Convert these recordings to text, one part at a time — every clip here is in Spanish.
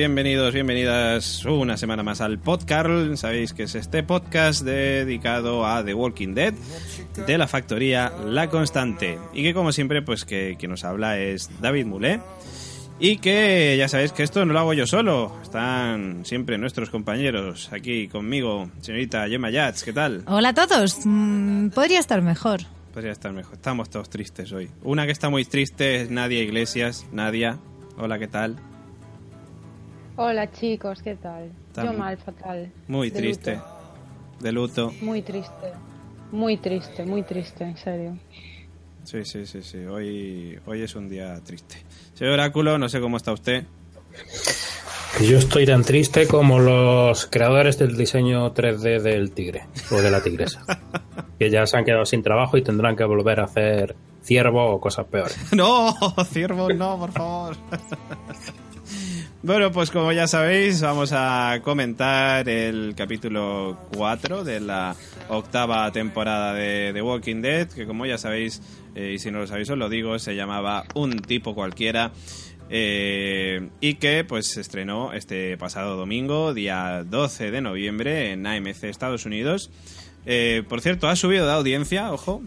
Bienvenidos, bienvenidas una semana más al podcast. Sabéis que es este podcast dedicado a The Walking Dead de la factoría La Constante. Y que como siempre, pues que, que nos habla es David Mulé. Y que ya sabéis que esto no lo hago yo solo. Están siempre nuestros compañeros aquí conmigo. Señorita Gemma Yats, ¿qué tal? Hola a todos. Mm, podría estar mejor. Podría estar mejor. Estamos todos tristes hoy. Una que está muy triste es Nadia Iglesias. Nadia, hola, ¿qué tal? Hola chicos, ¿qué tal? Yo muy- mal, fatal. Muy De triste. luto. De luto. Muy triste. Muy triste, muy triste, en serio. Sí, sí, sí, sí. Hoy, hoy es un día triste. Señor Oráculo, no sé cómo está usted. Yo estoy tan triste como los creadores del diseño 3D del tigre o de la tigresa, que ya se han quedado sin trabajo y tendrán que volver a hacer ciervo o cosas peores. No, ciervos, no, por favor. Bueno, pues como ya sabéis, vamos a comentar el capítulo 4 de la octava temporada de The Walking Dead, que como ya sabéis, eh, y si no lo sabéis os lo digo, se llamaba Un tipo cualquiera. eh, y que pues se estrenó este pasado domingo, día 12 de noviembre, en AMC Estados Unidos. Eh, por cierto, ha subido de audiencia, ojo,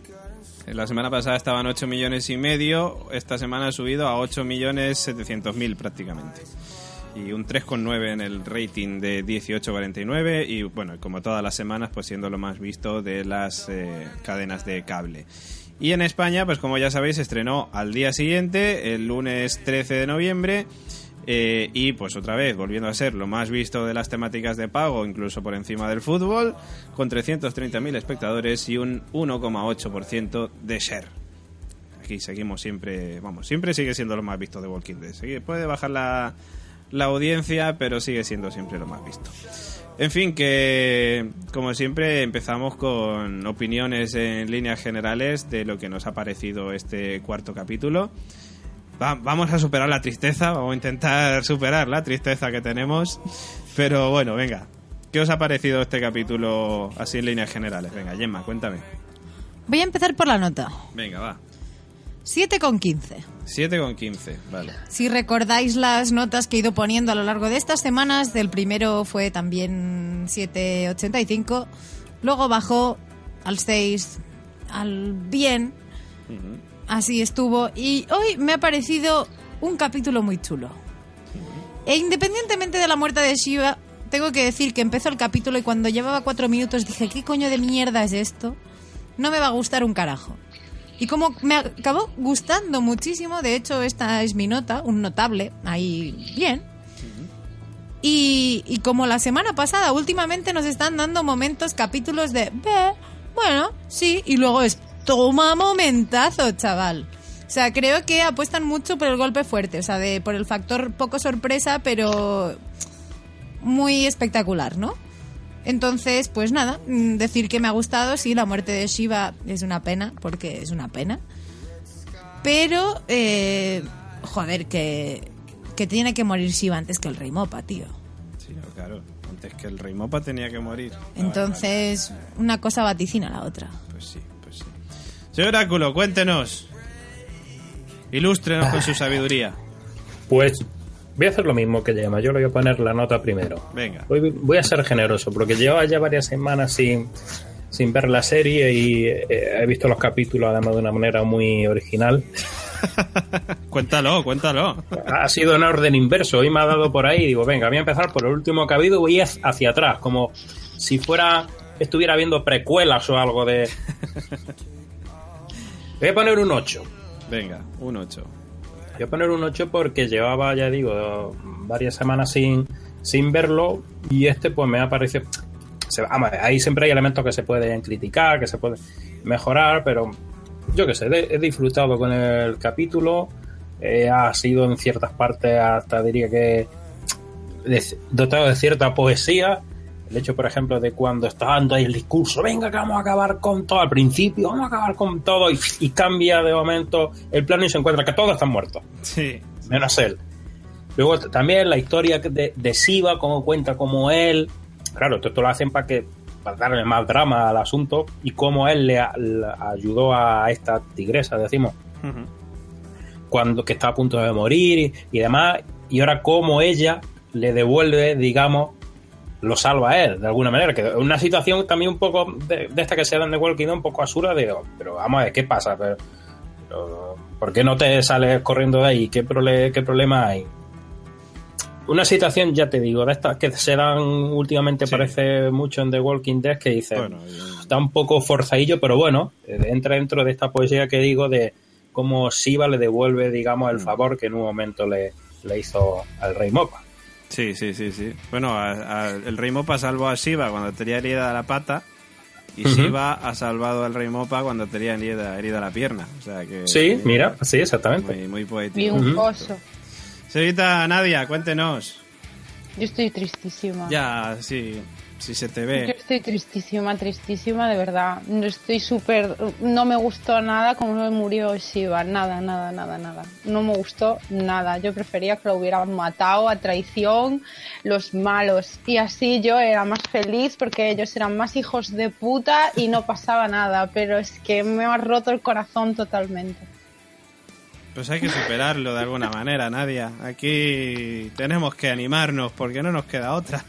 la semana pasada estaban 8 millones y medio, esta semana ha subido a 8 millones 700 mil prácticamente. Y un 3,9 en el rating de 18,49 y bueno, como todas las semanas, pues siendo lo más visto de las eh, cadenas de cable. Y en España, pues como ya sabéis, estrenó al día siguiente, el lunes 13 de noviembre, eh, y pues otra vez, volviendo a ser lo más visto de las temáticas de pago, incluso por encima del fútbol, con 330.000 espectadores y un 1,8% de share. Aquí seguimos siempre, vamos, siempre sigue siendo lo más visto de Walking Dead. Puede bajar la, la audiencia, pero sigue siendo siempre lo más visto. En fin, que como siempre empezamos con opiniones en líneas generales de lo que nos ha parecido este cuarto capítulo. Va- vamos a superar la tristeza, vamos a intentar superar la tristeza que tenemos. Pero bueno, venga, ¿qué os ha parecido este capítulo así en líneas generales? Venga, Gemma, cuéntame. Voy a empezar por la nota. Venga, va. 7,15. 7 con 15, vale. Si recordáis las notas que he ido poniendo a lo largo de estas semanas, del primero fue también 7,85, luego bajó al 6, al bien, así estuvo, y hoy me ha parecido un capítulo muy chulo. E independientemente de la muerte de Shiva, tengo que decir que empezó el capítulo y cuando llevaba cuatro minutos dije, ¿qué coño de mierda es esto? No me va a gustar un carajo. Y como me acabó gustando muchísimo, de hecho esta es mi nota, un notable, ahí bien. Y, y como la semana pasada, últimamente nos están dando momentos, capítulos de, "Ve, bueno, sí, y luego es, toma momentazo, chaval. O sea, creo que apuestan mucho por el golpe fuerte, o sea, de, por el factor poco sorpresa, pero muy espectacular, ¿no? Entonces, pues nada, mm, decir que me ha gustado, sí, la muerte de Shiva es una pena, porque es una pena. Pero, eh, joder, que, que tiene que morir Shiva antes que el Rey Mopa, tío. Sí, no, claro. Antes que el Rey Mopa tenía que morir. Entonces, una cosa vaticina la otra. Pues sí, pues sí. Señor Oráculo, cuéntenos. Ilústrenos con su sabiduría. Pues voy a hacer lo mismo que Gemma, yo le voy a poner la nota primero. Venga. Voy, voy a ser generoso porque llevo ya varias semanas sin, sin ver la serie y eh, he visto los capítulos además de una manera muy original. Cuéntalo, cuéntalo. Ha sido en orden inverso. Hoy me ha dado por ahí. Digo, venga, voy a empezar por el último que ha habido. Voy hacia atrás, como si fuera estuviera viendo precuelas o algo de. Voy a poner un 8. Venga, un 8. A poner un 8 porque llevaba, ya digo, varias semanas sin, sin verlo. Y este, pues me ha parecido. se- ahí siempre hay elementos que se pueden criticar, que se pueden mejorar, pero yo qué sé, he, disfrutado con el capítulo. eh, ha sido en ciertas partes hasta diría que dotado de cierta poesía. El hecho, por ejemplo, de cuando está dando ahí el discurso, venga que vamos a acabar con todo al principio, vamos a acabar con todo, y, y cambia de momento el plano y se encuentra que todos están muertos, Sí. menos él. Luego también la historia de, de Siva, cómo cuenta cómo él, claro, esto lo hacen para que para darle más drama al asunto y cómo él le, a- le ayudó a esta tigresa, decimos, cuando que está a punto de morir y, y demás y ahora cómo ella le devuelve, digamos, lo salva a él, de alguna manera. Que una situación también un poco de, de esta que se dan de Walking Dead, un poco absurda, de, oh, pero vamos a ver, ¿qué pasa? Pero, pero, ¿Por qué no te sales corriendo de ahí? ¿Qué, prole- qué problema hay? Una situación, ya te digo, de estas que se dan últimamente, Sí. parece mucho en The Walking Dead, que dice, Bueno, y- un poco forzadillo, pero bueno, entra dentro de esta poesía que digo de cómo Siva le devuelve, digamos, el Mm. favor que en un momento le, le hizo al rey Mopa. Sí, sí, sí, sí. Bueno, a- a- el Rey Mopa salvó a Shiva cuando tenía herida la pata y. Shiva ha salvado al Rey Mopa cuando tenía herida, herida la pierna. O sea que... Sí, mira, sí, exactamente. Muy, poético. un Ujú. coso. Señorita Nadia, cuéntenos. Yo estoy tristísima. Ya, sí, si se te Yo ve. estoy tristísima, tristísima, de verdad. No estoy súper. No me gustó nada como me murió Shiva. Nada, nada, nada, nada. No me gustó nada. Yo prefería que lo hubieran matado a traición los malos. Y así yo era más feliz porque ellos eran más hijos de puta y no pasaba nada. Pero es que me ha roto el corazón totalmente. Pues hay que superarlo de alguna manera, Nadia. Aquí tenemos que animarnos porque no nos queda otra.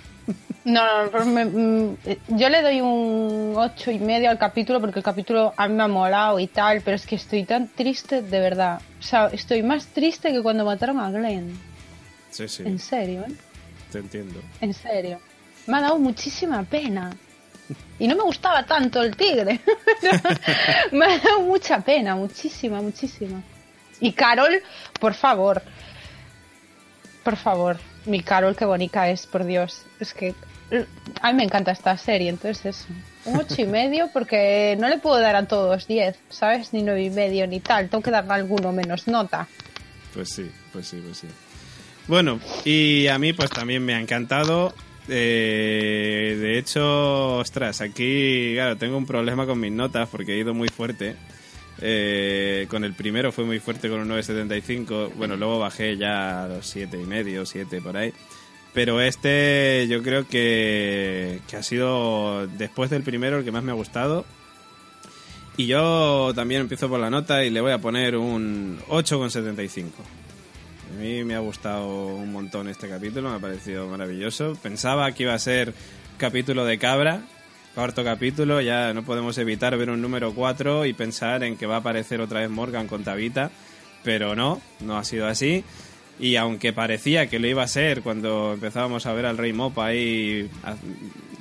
No, no, me- mm, yo le doy un ocho y medio al capítulo porque el capítulo a mí me ha molado y tal, pero es que estoy tan triste de verdad. O sea, estoy más triste que cuando mataron a Glenn. Sí, sí, En serio, ¿eh? te entiendo. En serio. Me ha dado muchísima pena. Y no me gustaba tanto el tigre. me ha dado mucha pena, muchísima, muchísima. Y Carol, por favor. Por favor. Mi Carol, qué bonita es, por Dios. Es que a mí me encanta esta serie, entonces eso. Un ocho y medio porque no le puedo dar a todos 10, ¿sabes? Ni nueve y medio ni tal. Tengo que darle alguno menos nota. Pues sí, pues sí, pues sí. Bueno, y a mí pues también me ha encantado. Eh, de hecho, ostras, aquí, claro, tengo un problema con mis notas porque he ido muy fuerte. Eh, con el primero fue muy fuerte con un 9.75. Bueno, luego bajé ya a los siete y medio, 7 por ahí. Pero este yo creo que, que ha sido, después del primero, el que más me ha gustado. Y yo también empiezo por la nota y le voy a poner un 8,75. A mí me ha gustado un montón este capítulo, me ha parecido maravilloso. Pensaba que iba a ser capítulo de cabra, cuarto capítulo, ya no podemos evitar ver un número 4 y pensar en que va a aparecer otra vez Morgan con Tabita, pero no, no ha sido así. Y aunque parecía que lo iba a ser cuando empezábamos a ver al Rey Mopa ahí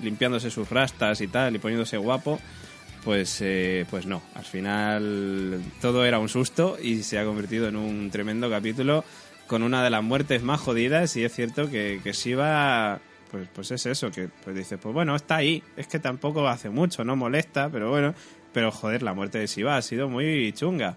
limpiándose sus rastas y tal y poniéndose guapo, pues, eh, pues no. Al final todo era un susto y se ha convertido en un tremendo capítulo con una de las muertes más jodidas y es cierto que, que Shiva pues, pues es eso, que pues dices, pues bueno, está ahí, es que tampoco hace mucho, no molesta, pero bueno, pero joder, la muerte de Shiva ha sido muy chunga.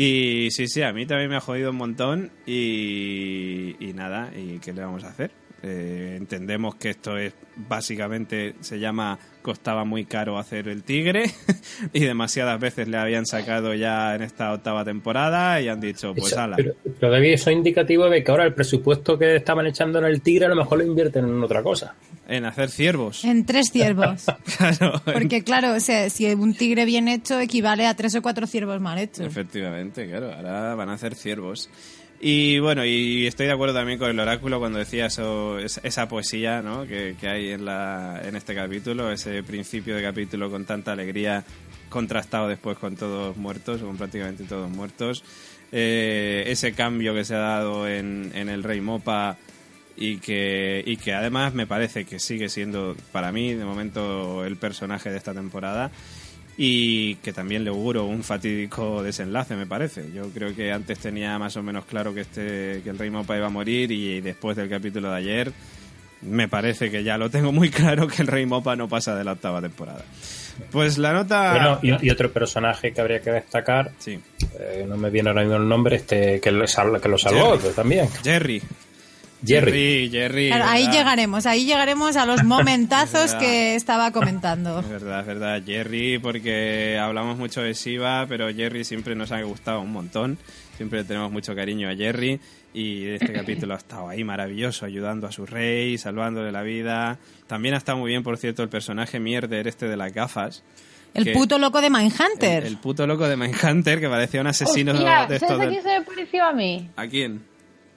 Y sí, sí, a mí también me ha jodido un montón y, y nada, ¿y qué le vamos a hacer? Eh, entendemos que esto es básicamente se llama costaba muy caro hacer el tigre y demasiadas veces le habían sacado ya en esta octava temporada y han dicho pues Eso- ala pero, pero David, eso es indicativo de que ahora el presupuesto que estaban echando en el tigre a lo mejor lo invierten en otra cosa. En hacer ciervos En tres ciervos. claro Porque claro, o sea, si un tigre bien hecho equivale a tres o cuatro ciervos mal hechos. Efectivamente, claro, ahora van a hacer ciervos. Y bueno, y estoy de acuerdo también con el oráculo cuando decía eso, es- esa poesía ¿no? que, que hay en, la, en este capítulo, ese principio de capítulo con tanta alegría, contrastado después con todos muertos, con prácticamente todos muertos. Eh, ese cambio que se ha dado en, en el Rey Mopa y que, y que además me parece que sigue siendo para mí de momento el personaje de esta temporada y que también le auguro un fatídico desenlace me parece yo creo que antes tenía más o menos claro que este que el Rey Mopa iba a morir y después del capítulo de ayer me parece que ya lo tengo muy claro que el Rey Mopa no pasa de la octava temporada pues la nota Bueno, y, y otro personaje que habría que destacar, sí eh, no me viene ahora mismo el nombre, este que lo, que lo salvó Jerry. también. Jerry Jerry. Jerry, Jerry, Claro, ahí llegaremos, ahí llegaremos a los momentazos que estaba comentando. Es verdad, es verdad. Jerry, porque hablamos mucho de Shiva, pero Jerry siempre nos ha gustado un montón. Siempre tenemos mucho cariño a Jerry. Y este capítulo ha estado ahí maravilloso, ayudando a su rey, salvándole la vida. También ha estado muy bien, por cierto, el personaje mierder este de las gafas. El que- puto loco de Mindhunter. El, el puto loco de Mindhunter, que parecía un asesino Hostia, de ¿Sabes estos a de- quién se me pareció a mí? ¿A quién?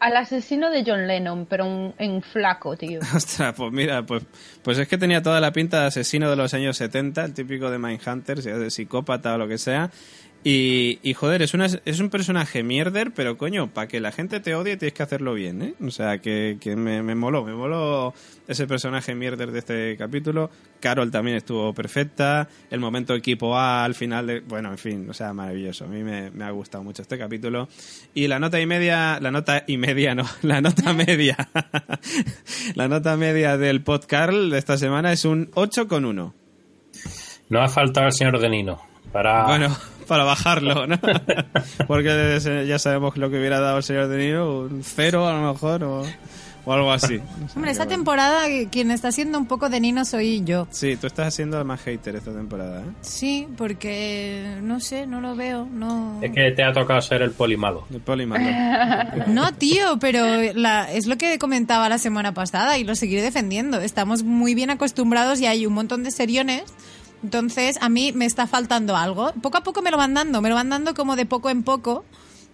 Al asesino de John Lennon, pero un- en flaco, tío. Ostras, pues mira, pues, pues es que tenía toda la pinta de asesino de los años 70, el típico de Mindhunter, sea de psicópata o lo que sea. Y, y joder, es, una, es un personaje mierder, pero coño, para que la gente te odie tienes que hacerlo bien, ¿eh? O sea, que, que me, me moló, me moló ese personaje mierder de este capítulo. Carol también estuvo perfecta, el momento equipo A al final de... Bueno, en fin, o sea, maravilloso. A mí me, me ha gustado mucho este capítulo. Y la nota y media, la nota y media no, la nota media. la nota media del podcast de esta semana es un 8 con 1. No ha faltado el señor de Nino. Para... Bueno, para bajarlo, ¿no? Porque ya sabemos lo que hubiera dado el señor De Niro, un cero a lo mejor, o, o algo así. Hombre, esta bueno. temporada quien está siendo un poco de Nino soy yo. Sí, tú estás haciendo más hater esta temporada, ¿eh? Sí, porque no sé, no lo veo, no. Es que te ha tocado ser el polimalo. El polimalo. No, tío, pero la- es lo que comentaba la semana pasada y lo seguiré defendiendo. Estamos muy bien acostumbrados y hay un montón de seriones. Entonces, a mí me está faltando algo. Poco a poco me lo van dando, me lo van dando como de poco en poco.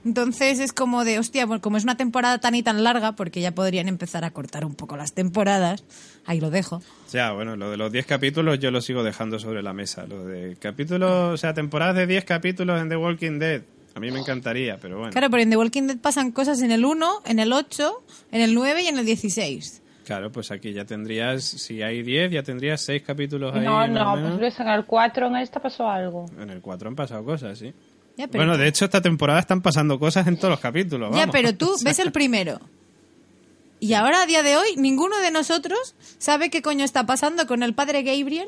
Entonces es como de, hostia, bueno, como es una temporada tan y tan larga, porque ya podrían empezar a cortar un poco las temporadas, ahí lo dejo. Ya, bueno, lo de los 10 capítulos yo lo sigo dejando sobre la mesa. Lo de capítulos, o sea, temporadas de 10 capítulos en The Walking Dead. A mí me encantaría, pero bueno. Claro, pero en The Walking Dead pasan cosas en el 1, en el 8, en el 9 y en el 16. Claro, pues aquí ya tendrías, si hay 10, ya tendrías 6 capítulos ahí. No, no, menos. pues ves, en el 4 en esta pasó algo. En el 4 han pasado cosas, sí. Ya, pero, Bueno, de hecho, esta temporada están pasando cosas en todos los capítulos. ya, pero tú ves el primero. Y ahora, a día de hoy, ninguno de nosotros sabe qué coño está pasando con el padre Gabriel.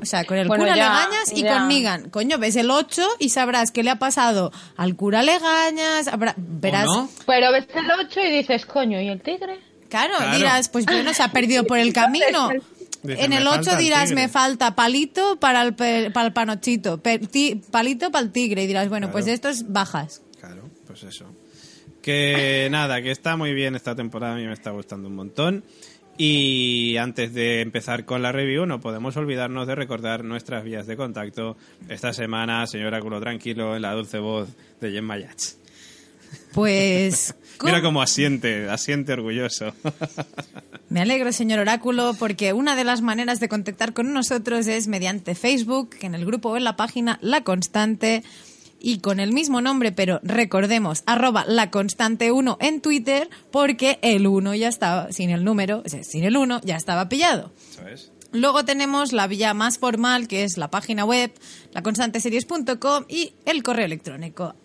O sea, con el Bueno, cura ya, Legañas y ya. con Negan. Coño, ves el 8 y sabrás qué le ha pasado al cura Legañas. habrá- verás. no? Pero ves el 8 y dices, coño, ¿y el tigre? Claro, Claro. dirás, pues bueno, se ha perdido por el camino. Dice, en "Me el falta 8 el dirás, tigre". me falta palito para el, pe- para el panochito, ti- palito para el tigre. Y dirás, bueno, pues Claro. esto es bajas. Claro, pues eso. Que nada, que está muy bien esta temporada, a mí me está gustando un montón. Y antes de empezar con la review, no podemos olvidarnos de recordar nuestras vías de contacto. Esta semana, señor Áculo Tranquilo, en la dulce voz de Gemma Yats. Pues... Mira ¿cómo? cómo asiente, asiente orgulloso. Me alegro, señor Oráculo, porque una de las maneras de contactar con nosotros es mediante Facebook, en el grupo o en la página La Constante, y con el mismo nombre, pero recordemos, arroba La Constante 1 en Twitter, porque el 1 ya estaba, sin el número, o sea, sin el 1 ya estaba pillado. ¿Sabes? Luego tenemos la vía más formal, que es la página web, laconstanteseries.com y el correo electrónico,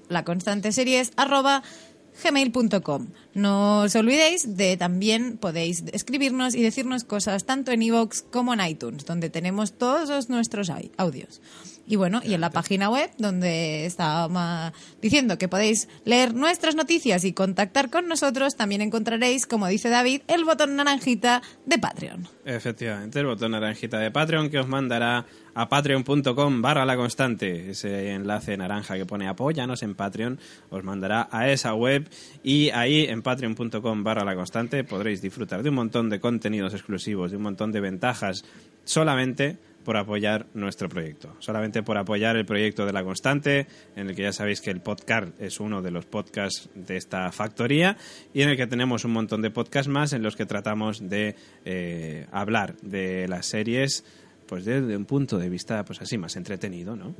laconstanteseries.gmail.com. No os olvidéis de también podéis escribirnos y decirnos cosas tanto en iVoox como en iTunes, donde tenemos todos nuestros au- audios. Y bueno, y en la página web, donde estaba diciendo que podéis leer nuestras noticias y contactar con nosotros, también encontraréis, como dice David, el botón naranjita de Patreon. Efectivamente, el botón naranjita de Patreon que os mandará a patreon.com barra la constante. Ese enlace naranja que pone apóyanos en Patreon os mandará a esa web y ahí en patreon.com barra la constante podréis disfrutar de un montón de contenidos exclusivos, de un montón de ventajas solamente por apoyar nuestro proyecto, solamente por apoyar el proyecto de La Constante, en el que ya sabéis que el podcast es uno de los podcasts de esta factoría y en el que tenemos un montón de podcasts más en los que tratamos de eh, hablar de las series pues desde un punto de vista pues así más entretenido, ¿no?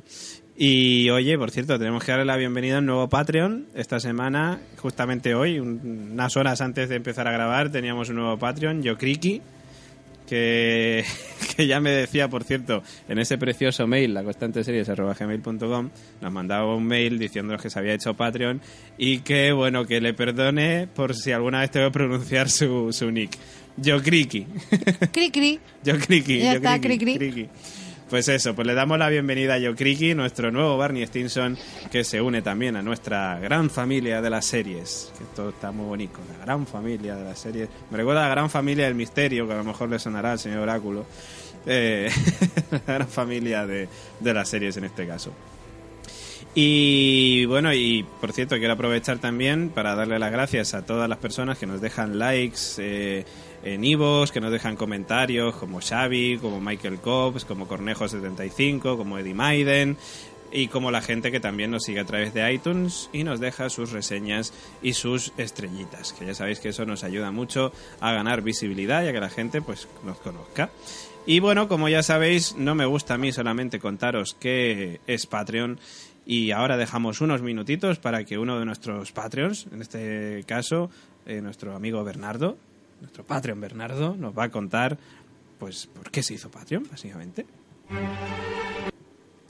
Y oye, por cierto, tenemos que darle la bienvenida a un nuevo Patreon. Esta semana, justamente hoy, un- unas horas antes de empezar a grabar, teníamos un nuevo Patreon, Yo Criki, que, que ya me decía, por cierto, en ese precioso mail, la constante gmail.com, nos mandaba un mail diciéndonos que se había hecho Patreon y que, bueno, que le perdone por si alguna vez tengo que pronunciar su, su nick. Yo Criki. Cri cri. Yo Criki. Ya yo está, Criki, cri, cri. Criki. Pues eso, pues le damos la bienvenida a Yo Criki, nuestro nuevo Barney Stinson, que se une también a nuestra gran familia de las series. Que esto está muy bonito, la gran familia de las series. Me recuerda a la gran familia del misterio, que a lo mejor le sonará al señor Oráculo. Eh, la gran familia de, de las series en este caso. Y bueno, y por cierto, quiero aprovechar también para darle las gracias a todas las personas que nos dejan likes eh, en Ivos, que nos dejan comentarios, como Xavi, como Michael Cobbs, como Cornejo75, como Eddie Maiden. y como la gente que también nos sigue a través de iTunes y nos deja sus reseñas y sus estrellitas, que ya sabéis que eso nos ayuda mucho a ganar visibilidad y a que la gente pues nos conozca. Y bueno, como ya sabéis, no me gusta a mí solamente contaros qué es Patreon y ahora dejamos unos minutitos para que uno de nuestros Patreons, en este caso eh, nuestro amigo Bernardo, nuestro Patreon Bernardo, nos va a contar pues por qué se hizo Patreon, básicamente.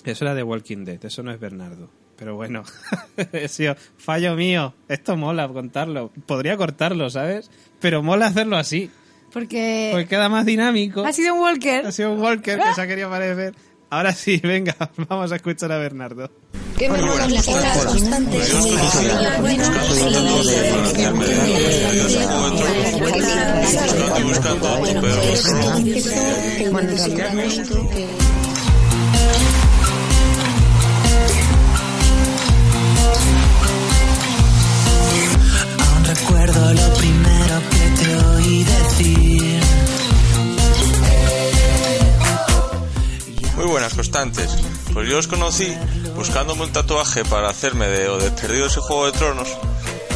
Eso era de Walking Dead, eso no es Bernardo. Pero bueno, sido fallo mío. Esto mola contarlo. Podría cortarlo, ¿sabes? Pero mola hacerlo así. Porque Porque queda más dinámico. ha sido un Walker. Ha sido un Walker que se ha querido parecer. Ahora sí, venga, vamos a escuchar a Bernardo. Aún recuerdo lo primero que te oí decir. Muy buenas, constantes. Pues yo os conocí buscándome un tatuaje para hacerme de o de Perdidos y Juego de Tronos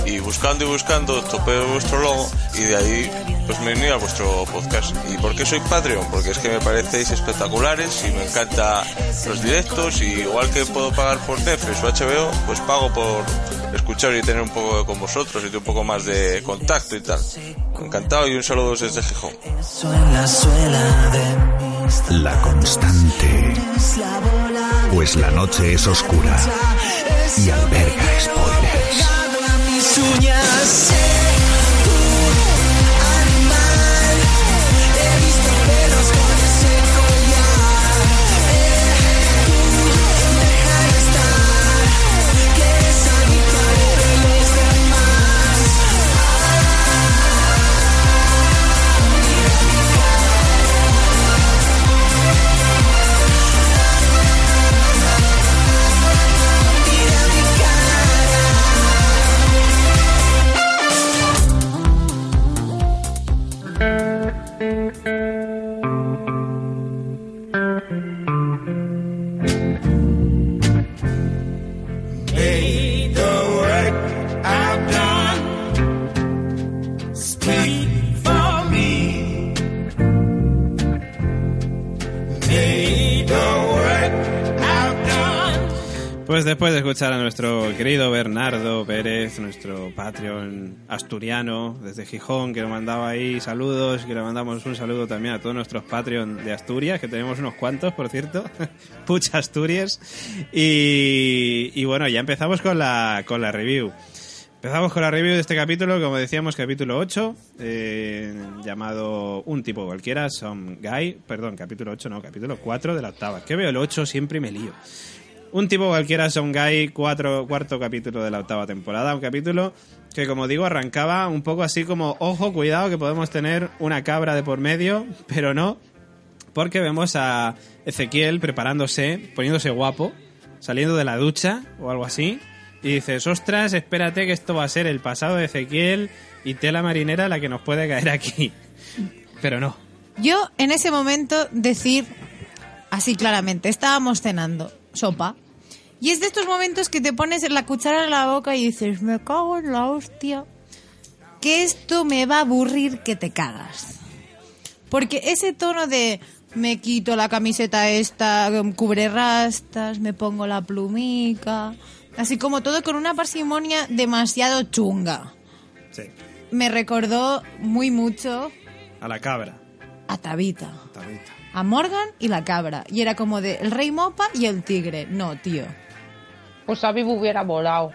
y buscando y buscando topé vuestro logo y de ahí pues me uní a vuestro podcast. ¿Y por qué soy Patreon? Porque es que me parecéis espectaculares y me encanta los directos y igual que puedo pagar por Netflix o HBO, pues pago por escuchar y tener un poco con vosotros y un poco más de contacto y tal. Encantado y un saludo desde Gijón. La constante. Pues la noche es oscura y alberga spoilers. Después de escuchar a nuestro querido Bernardo Pérez, nuestro Patreon asturiano desde Gijón, que nos mandaba ahí saludos, que le mandamos un saludo también a todos nuestros Patreon de Asturias, que tenemos unos cuantos, por cierto, Pucha Asturias. Y, bueno, ya empezamos con la, con la review. Empezamos con la review de este capítulo, como decíamos, capítulo 8, eh, llamado Un tipo cualquiera, Some Guy, perdón, capítulo 8, no, capítulo 4 de la octava. Que veo el 8 siempre me lío. Un tipo cualquiera, Guy, cuatro, cuarto capítulo de la octava temporada. Un capítulo que, como digo, arrancaba un poco así como, ojo, cuidado, que podemos tener una cabra de por medio, pero no, porque vemos a Ezequiel preparándose, poniéndose guapo, saliendo de la ducha o algo así, y dices, ostras, espérate que esto va a ser el pasado de Ezequiel y tela marinera la que nos puede caer aquí. Pero no. Yo en ese momento decir así claramente, estábamos cenando sopa. Y es de estos momentos que te pones la cuchara en la boca y dices, me cago en la hostia, que esto me va a aburrir que te cagas. Porque ese tono de me quito la camiseta esta, cubre rastas, me pongo la plumica, así como todo con una parsimonia demasiado chunga. Sí. Me recordó muy mucho A la cabra. a Tabita Tabita. a Morgan y la cabra. Y era como de el rey mopa y el tigre. No, tío. Pues a mí me hubiera molado.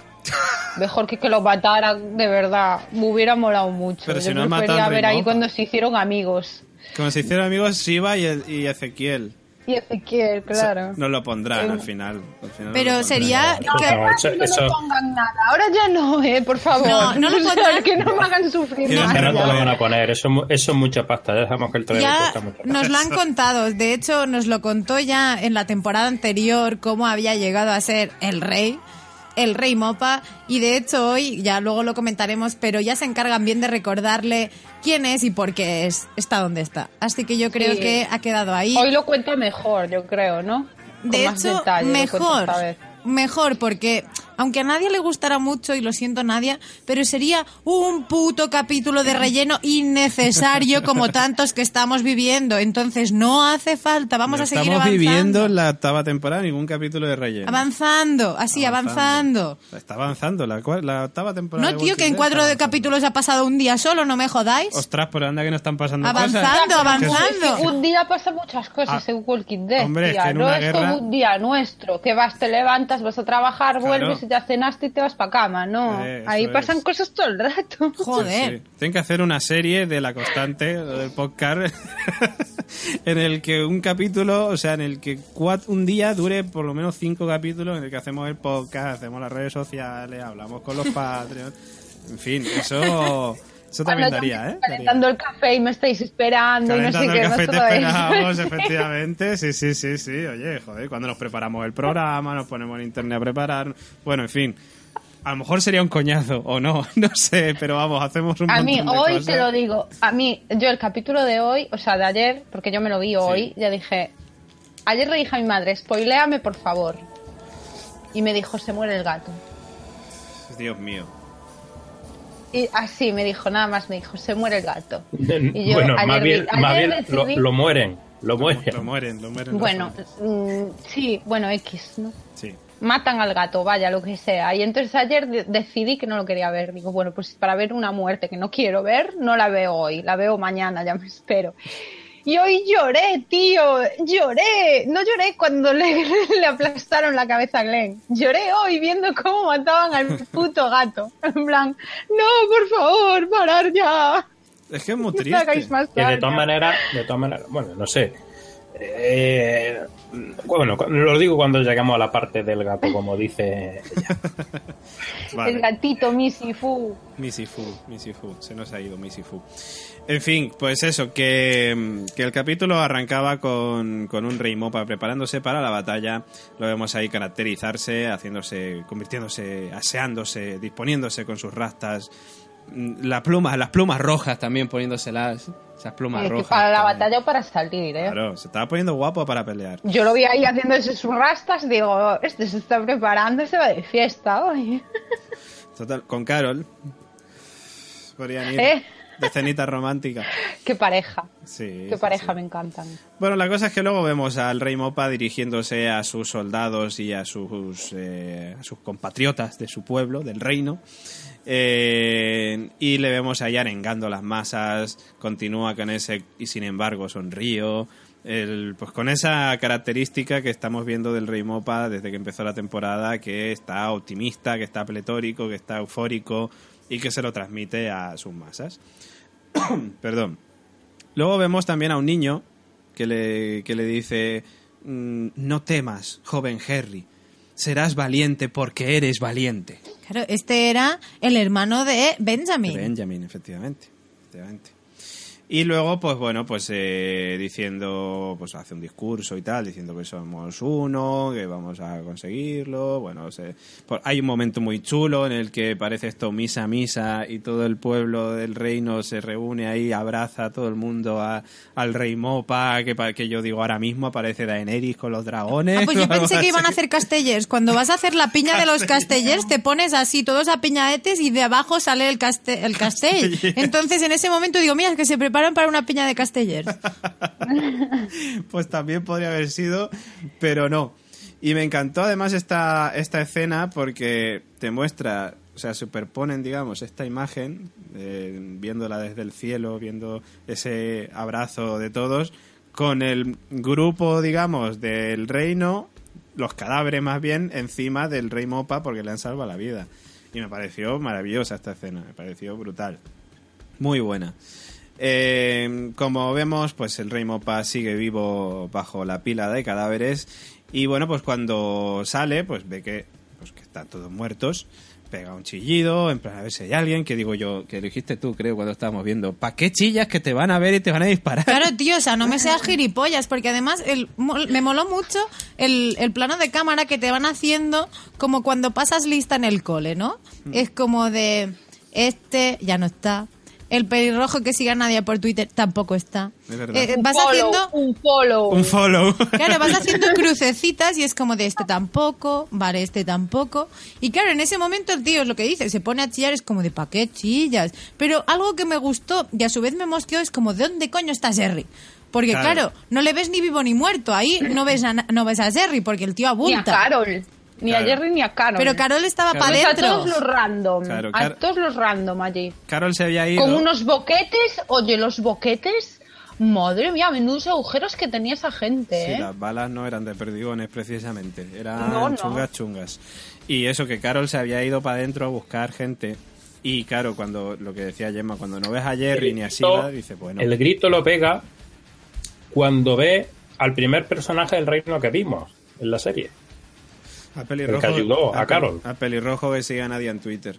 Mejor que que lo mataran, de verdad. Me hubiera molado mucho. Pero si Yo no han matado prefería ver ahí cuando se hicieron amigos. Como se hicieron amigos Shiva y, y Ezequiel. Y Ezequiel, claro. No lo pondrán Eh, al final. al final no Pero pondrán. sería No, que... eso- no eso- me pongan nada. Ahora ya no, eh, por favor. No, no lo O sea, pondrán. Que no me hagan sufrir no más. que no te ya. lo van a poner, eso, eso es mucha pasta. Dejamos que el trailer Ya cuesta mucho. nos lo han contado. De hecho, nos lo contó ya en la temporada anterior cómo había llegado a ser el rey, el rey Mopa. Y de hecho hoy, ya luego lo comentaremos, pero ya se encargan bien de recordarle quién es y por qué es, está donde está. Así que yo creo Sí. que ha quedado ahí. Hoy lo cuenta mejor, yo creo, ¿no? De más hecho, detalle, mejor. Mejor, porque aunque a nadie le gustará mucho, y lo siento Nadia, pero sería un puto capítulo de relleno innecesario como tantos que estamos viviendo. Entonces no hace falta, vamos No a seguir estamos avanzando. viviendo en la octava temporada ningún capítulo de relleno. Avanzando, así, avanzando. Está avanzando la, octava temporada. No, de tío, que en cuatro de avanzando. capítulos ha pasado un día solo, no me jodáis. Ostras, por anda que no están pasando Avanzando, cosas. avanzando. Un día pasa muchas cosas Ah, en Walking Dead, hombre, es que en no una es guerra- como un día nuestro, que vas, te levantas, vas a trabajar, vuelves y ya cenaste y te vas para cama. No, Eh, ahí pasan es. cosas todo el rato. Joder. Sí. Tienen que hacer una serie de la constante del podcast en el que un capítulo, o sea, en el que cuat- un día dure por lo menos cinco capítulos en el que hacemos el podcast, hacemos las redes sociales, hablamos con los Patreons. En fin, eso, eso también Cuando daría, ¿eh? Calentando el café y me estáis esperando y no sé Calentando qué. el café no te esperamos, efectivamente. Sí, sí, sí, sí. Oye, joder, cuando nos preparamos el programa, nos ponemos en internet a preparar. Bueno, en fin. A lo mejor sería un coñazo, o no, no sé, pero vamos, hacemos un A mí, de hoy cosas. te lo digo, a mí, yo el capítulo de hoy, o sea, de ayer, porque yo me lo vi hoy, ya dije, ayer le dije a mi madre, spoiléame por favor. Y me dijo, se muere el gato. Dios mío. Y así me dijo, nada más me dijo, se muere el gato. Y yo bueno, ayer más bien, más ayer bien lo, decidí- lo mueren. Lo mueren. Lo mueren, lo mueren. Bueno, mm, sí, bueno, X, ¿no? Sí. Matan al gato, vaya, lo que sea. Y entonces ayer de- decidí que no lo quería ver. Digo, bueno, pues para ver una muerte que no quiero ver, no la veo hoy, la veo mañana, ya me espero. Y hoy lloré, tío, lloré. No lloré cuando le, le aplastaron la cabeza a Glenn. Lloré hoy viendo cómo mataban al puto gato. En plan, no, por favor, parar ya. Es que es muy triste. más Que de todas maneras, de todas maneras, bueno, no sé. Eh, bueno, lo digo cuando lleguemos a la parte del gato, como dice. Vale. El gatito Missy Fu. Missy Fu, Missy Fu, se nos ha ido Missy Fu. En fin, pues eso, que, que el capítulo arrancaba con, con un rey mopa preparándose para la batalla. Lo vemos ahí caracterizarse, haciéndose, convirtiéndose, aseándose, disponiéndose con sus rastas. La pluma, las plumas rojas también poniéndoselas. Esas plumas que rojas. para la también. batalla o para salir, ¿eh? Claro, se estaba poniendo guapo para pelear. Yo lo vi ahí haciendo sus rastas, digo, este se está preparando, se va de fiesta hoy. Total, con Carol. Podrían ir ¿Eh? de cenita romántica. Qué pareja, Sí. qué pareja, sí. me encantan. Bueno, la cosa es que luego vemos al rey Mopa dirigiéndose a sus soldados y a sus, eh, a sus compatriotas de su pueblo, del reino. Eh, y le vemos ahí arengando las masas, continúa con ese y sin embargo sonrío. El- pues con esa característica que estamos viendo del Rey Mopa desde que empezó la temporada, que está optimista, que está pletórico, que está eufórico y que se lo transmite a sus masas. Perdón. Luego vemos también a un niño que le, que le dice, "Mm, no temas, joven Harry, serás valiente porque eres valiente. Claro, este era el hermano de Benjamin. Benjamin, efectivamente. efectivamente. Y luego, pues bueno, pues eh, diciendo, pues hace un discurso y tal, diciendo que somos uno, que vamos a conseguirlo. Bueno, se- hay un momento muy chulo en el que parece esto misa misa y todo el pueblo del reino se reúne ahí, abraza a todo el mundo a- al rey Mopa, que, que yo digo ahora mismo aparece Daenerys con los dragones. Ah, pues yo pensé que iban a hacer castellers. Cuando vas a hacer la piña de los castellers, te pones así, todos a piñaetes y de abajo sale el, caste el castell. Entonces en ese momento digo, mira, es que se preparan para una piña de castellers. pues también podría haber sido, pero no. Y me encantó además esta, esta escena porque te muestra, o sea, superponen, digamos, esta imagen, eh, viéndola desde el cielo, viendo ese abrazo de todos, con el grupo, digamos, del reino, los cadáveres más bien, encima del rey Mopa porque le han salvado la vida. Y me pareció maravillosa esta escena, me pareció brutal. Muy buena. Eh, como vemos, pues el rey Mopa sigue vivo bajo la pila de cadáveres y bueno, pues cuando sale, pues ve que, pues que están todos muertos, pega un chillido, en plan a ver si hay alguien, que digo yo, que lo dijiste tú, creo, cuando estábamos viendo, ¿para qué chillas que te van a ver y te van a disparar? Claro, tío, o sea, no me seas gilipollas, porque además el, me moló mucho el, el plano de cámara que te van haciendo como cuando pasas lista en el cole, ¿no? Es como de, este ya no está, El pelirrojo que siga a Nadia por Twitter tampoco está. Es verdad. Eh, Un vas follow, haciendo un follow. Un follow. Claro, vas haciendo crucecitas y es como de este tampoco, vale, este tampoco. Y claro, en ese momento el tío es lo que dice, se pone a chillar, es como de ¿pa' qué chillas? Pero algo que me gustó y a su vez me mosqueó es como ¿de dónde coño está Jerry? Porque Claro. claro, no le ves ni vivo ni muerto, ahí no ves a, na- no ves a Jerry porque el tío Ni a abulta. Carol. Ni Claro. a Jerry ni a Carol. Pero Carol estaba para Pues a adentro. todos los random. Claro, a todos los random allí. Carol se había ido. Con unos boquetes. Oye, los boquetes. Madre mía, menudos agujeros que tenía esa gente, Sí, ¿eh? las balas no eran de perdigones precisamente, eran No, no. chungas chungas. Y eso que Carol se había ido para adentro a buscar gente. Y claro, cuando lo que decía Gemma, cuando no ves a Jerry ni a Siva, dice, bueno, El grito lo pega cuando ve al primer personaje del reino que vimos en la serie. A pelirrojo, el que ayudó a pel- Carol. A pelirrojo que sigue a nadie en Twitter,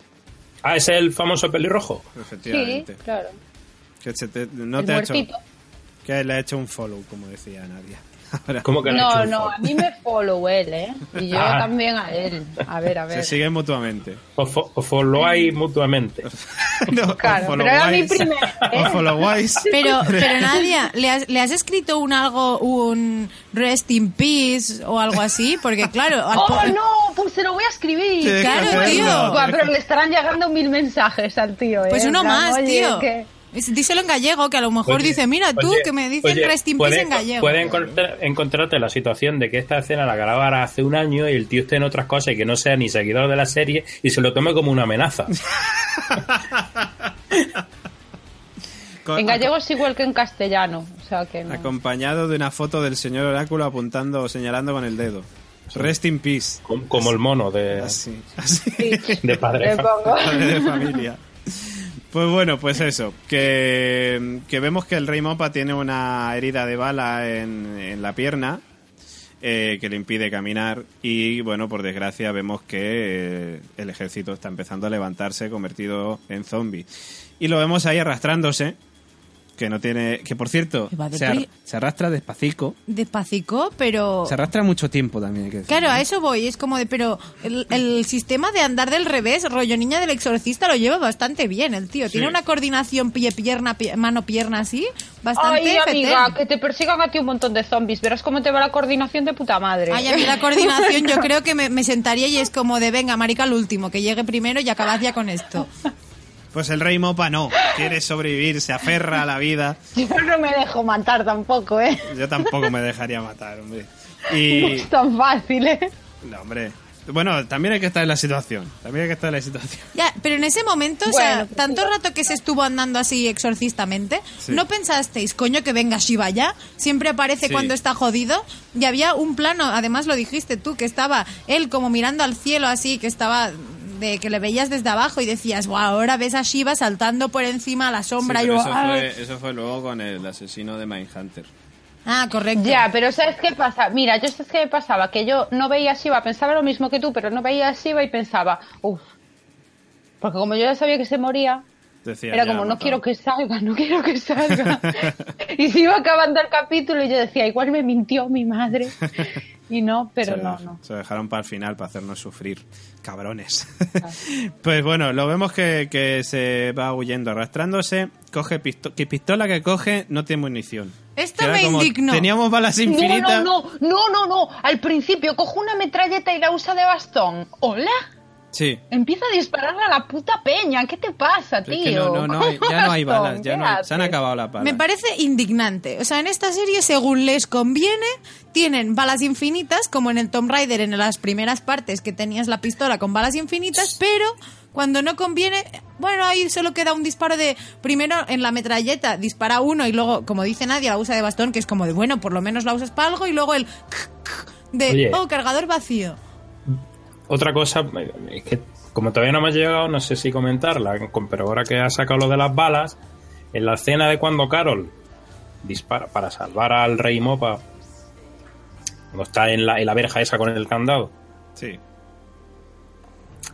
Ah, es el famoso pelirrojo. Sí, efectivamente. claro. Que se te- no el te ha hecho, que le ha hecho un follow, como decía Nadia. Ahora, ¿Cómo que No, no, a mí me follow él, ¿eh? Y yo Ah. también a él. A ver, a se ver. siguen mutuamente. Os, fo- os followáis mutuamente. No, Claro, pero era mi primer, ¿eh? O followáis. Pero, pero Nadia, ¿le has, ¿le has escrito un algo, un rest in peace o algo así? Porque claro, al ¡Oh, no! Pues se lo voy a escribir. Claro, tío. Pero le estarán llegando mil mensajes al tío, ¿eh? Pues uno más, oye, tío. que- Díselo en gallego, que a lo mejor Oye, dice, mira tú, oye, que me dicen oye, rest in peace puede- en gallego. Puede encontrar- encontrarte la situación de que esta escena la grabara hace un año y el tío esté en otras cosas y que no sea ni seguidor de la serie y se lo tome como una amenaza. En gallego es igual que en castellano. O sea que no. Acompañado de una foto del señor Oráculo apuntando o señalando con el dedo. Rest in peace. Como, como el mono de, Así, así. de padre. Le pongo. Padre de familia. Pues bueno, pues eso, que, vemos que el rey Mopa tiene una herida de bala en, en la pierna eh, que le impide caminar y bueno, por desgracia vemos que eh, el ejército está empezando a levantarse convertido en zombie. Y lo vemos ahí arrastrándose, que no tiene, que por cierto, se, ar- se arrastra despacito, Despacito, pero... se arrastra mucho tiempo también. Hay que decir. Claro, a eso voy, es como de, pero el, el sistema de andar del revés, rollo niña del exorcista, lo lleva bastante bien el tío. Tiene una coordinación pie-pierna, pie- mano-pierna así, bastante Ay, amiga, que te persigan a ti un montón de zombies. Verás cómo te va la coordinación de puta madre. Ay, a mí la coordinación yo creo que me, me sentaría y es como de, venga, marica, el último, que llegue primero y acabad ya con esto. Pues el rey Mopa no, quiere sobrevivir, se aferra a la vida. Yo no me dejo matar tampoco, ¿eh? Yo tampoco me dejaría matar, hombre. No Y. es tan fácil, ¿eh? No, hombre. Bueno, también hay que estar en la situación. También hay que estar en la situación. Ya, pero en ese momento, o sea, pues tanto rato que se estuvo andando así exorcistamente, Sí. ¿no pensasteis, coño, que venga Shiva ya? Siempre aparece Sí. cuando está jodido. Y había un plano, además lo dijiste tú, que estaba él como mirando al cielo así, que estaba de que le veías desde abajo y decías, wow, ahora ves a Shiva saltando por encima a la sombra Sí, y yo, eso, fue, eso fue luego con el asesino de Mindhunter. Ah, correcto. Ya, pero ¿sabes qué pasa? Mira, yo sabes qué me pasaba, que yo no veía a Shiva, pensaba lo mismo que tú, pero no veía a Shiva y pensaba, uff. Porque como yo ya sabía que se moría, Decía, era como, no quiero que salga, no quiero que salga. y se iba acabando el capítulo y yo decía, igual me mintió mi madre. Y no, pero se, no, no. se dejaron para el final, para hacernos sufrir. Cabrones. pues bueno, lo vemos que, que se va huyendo, arrastrándose. Coge pisto que pistola que coge no tiene munición. Esto me indignó. Teníamos balas infinitas. No, no, no, no, no, no. Al principio cojo una metralleta y la usa de bastón. ¿Hola? Sí. Empieza a dispararle a la puta peña. ¿Qué te pasa, tío? es que no, no, no hay- ya no hay balas, ya ¿qué no hay- se han acabado las balas. Me parece indignante. O sea, en esta serie, según les conviene, tienen balas infinitas, como en el Tomb Raider en las primeras partes que tenías la pistola con balas infinitas, pero cuando no conviene, bueno, ahí solo queda un disparo de, primero en la metralleta dispara uno y luego, como dice nadie, la usa de bastón, que es como de, bueno, por lo menos la usas para algo, y luego el de, Oye. oh, cargador vacío. Otra cosa, es que como todavía no me ha llegado, no sé si comentarla, pero ahora que ha sacado lo de las balas, en la escena de cuando Carol dispara para salvar al rey Mopa, cuando está en la, en la verja esa con el candado, Sí.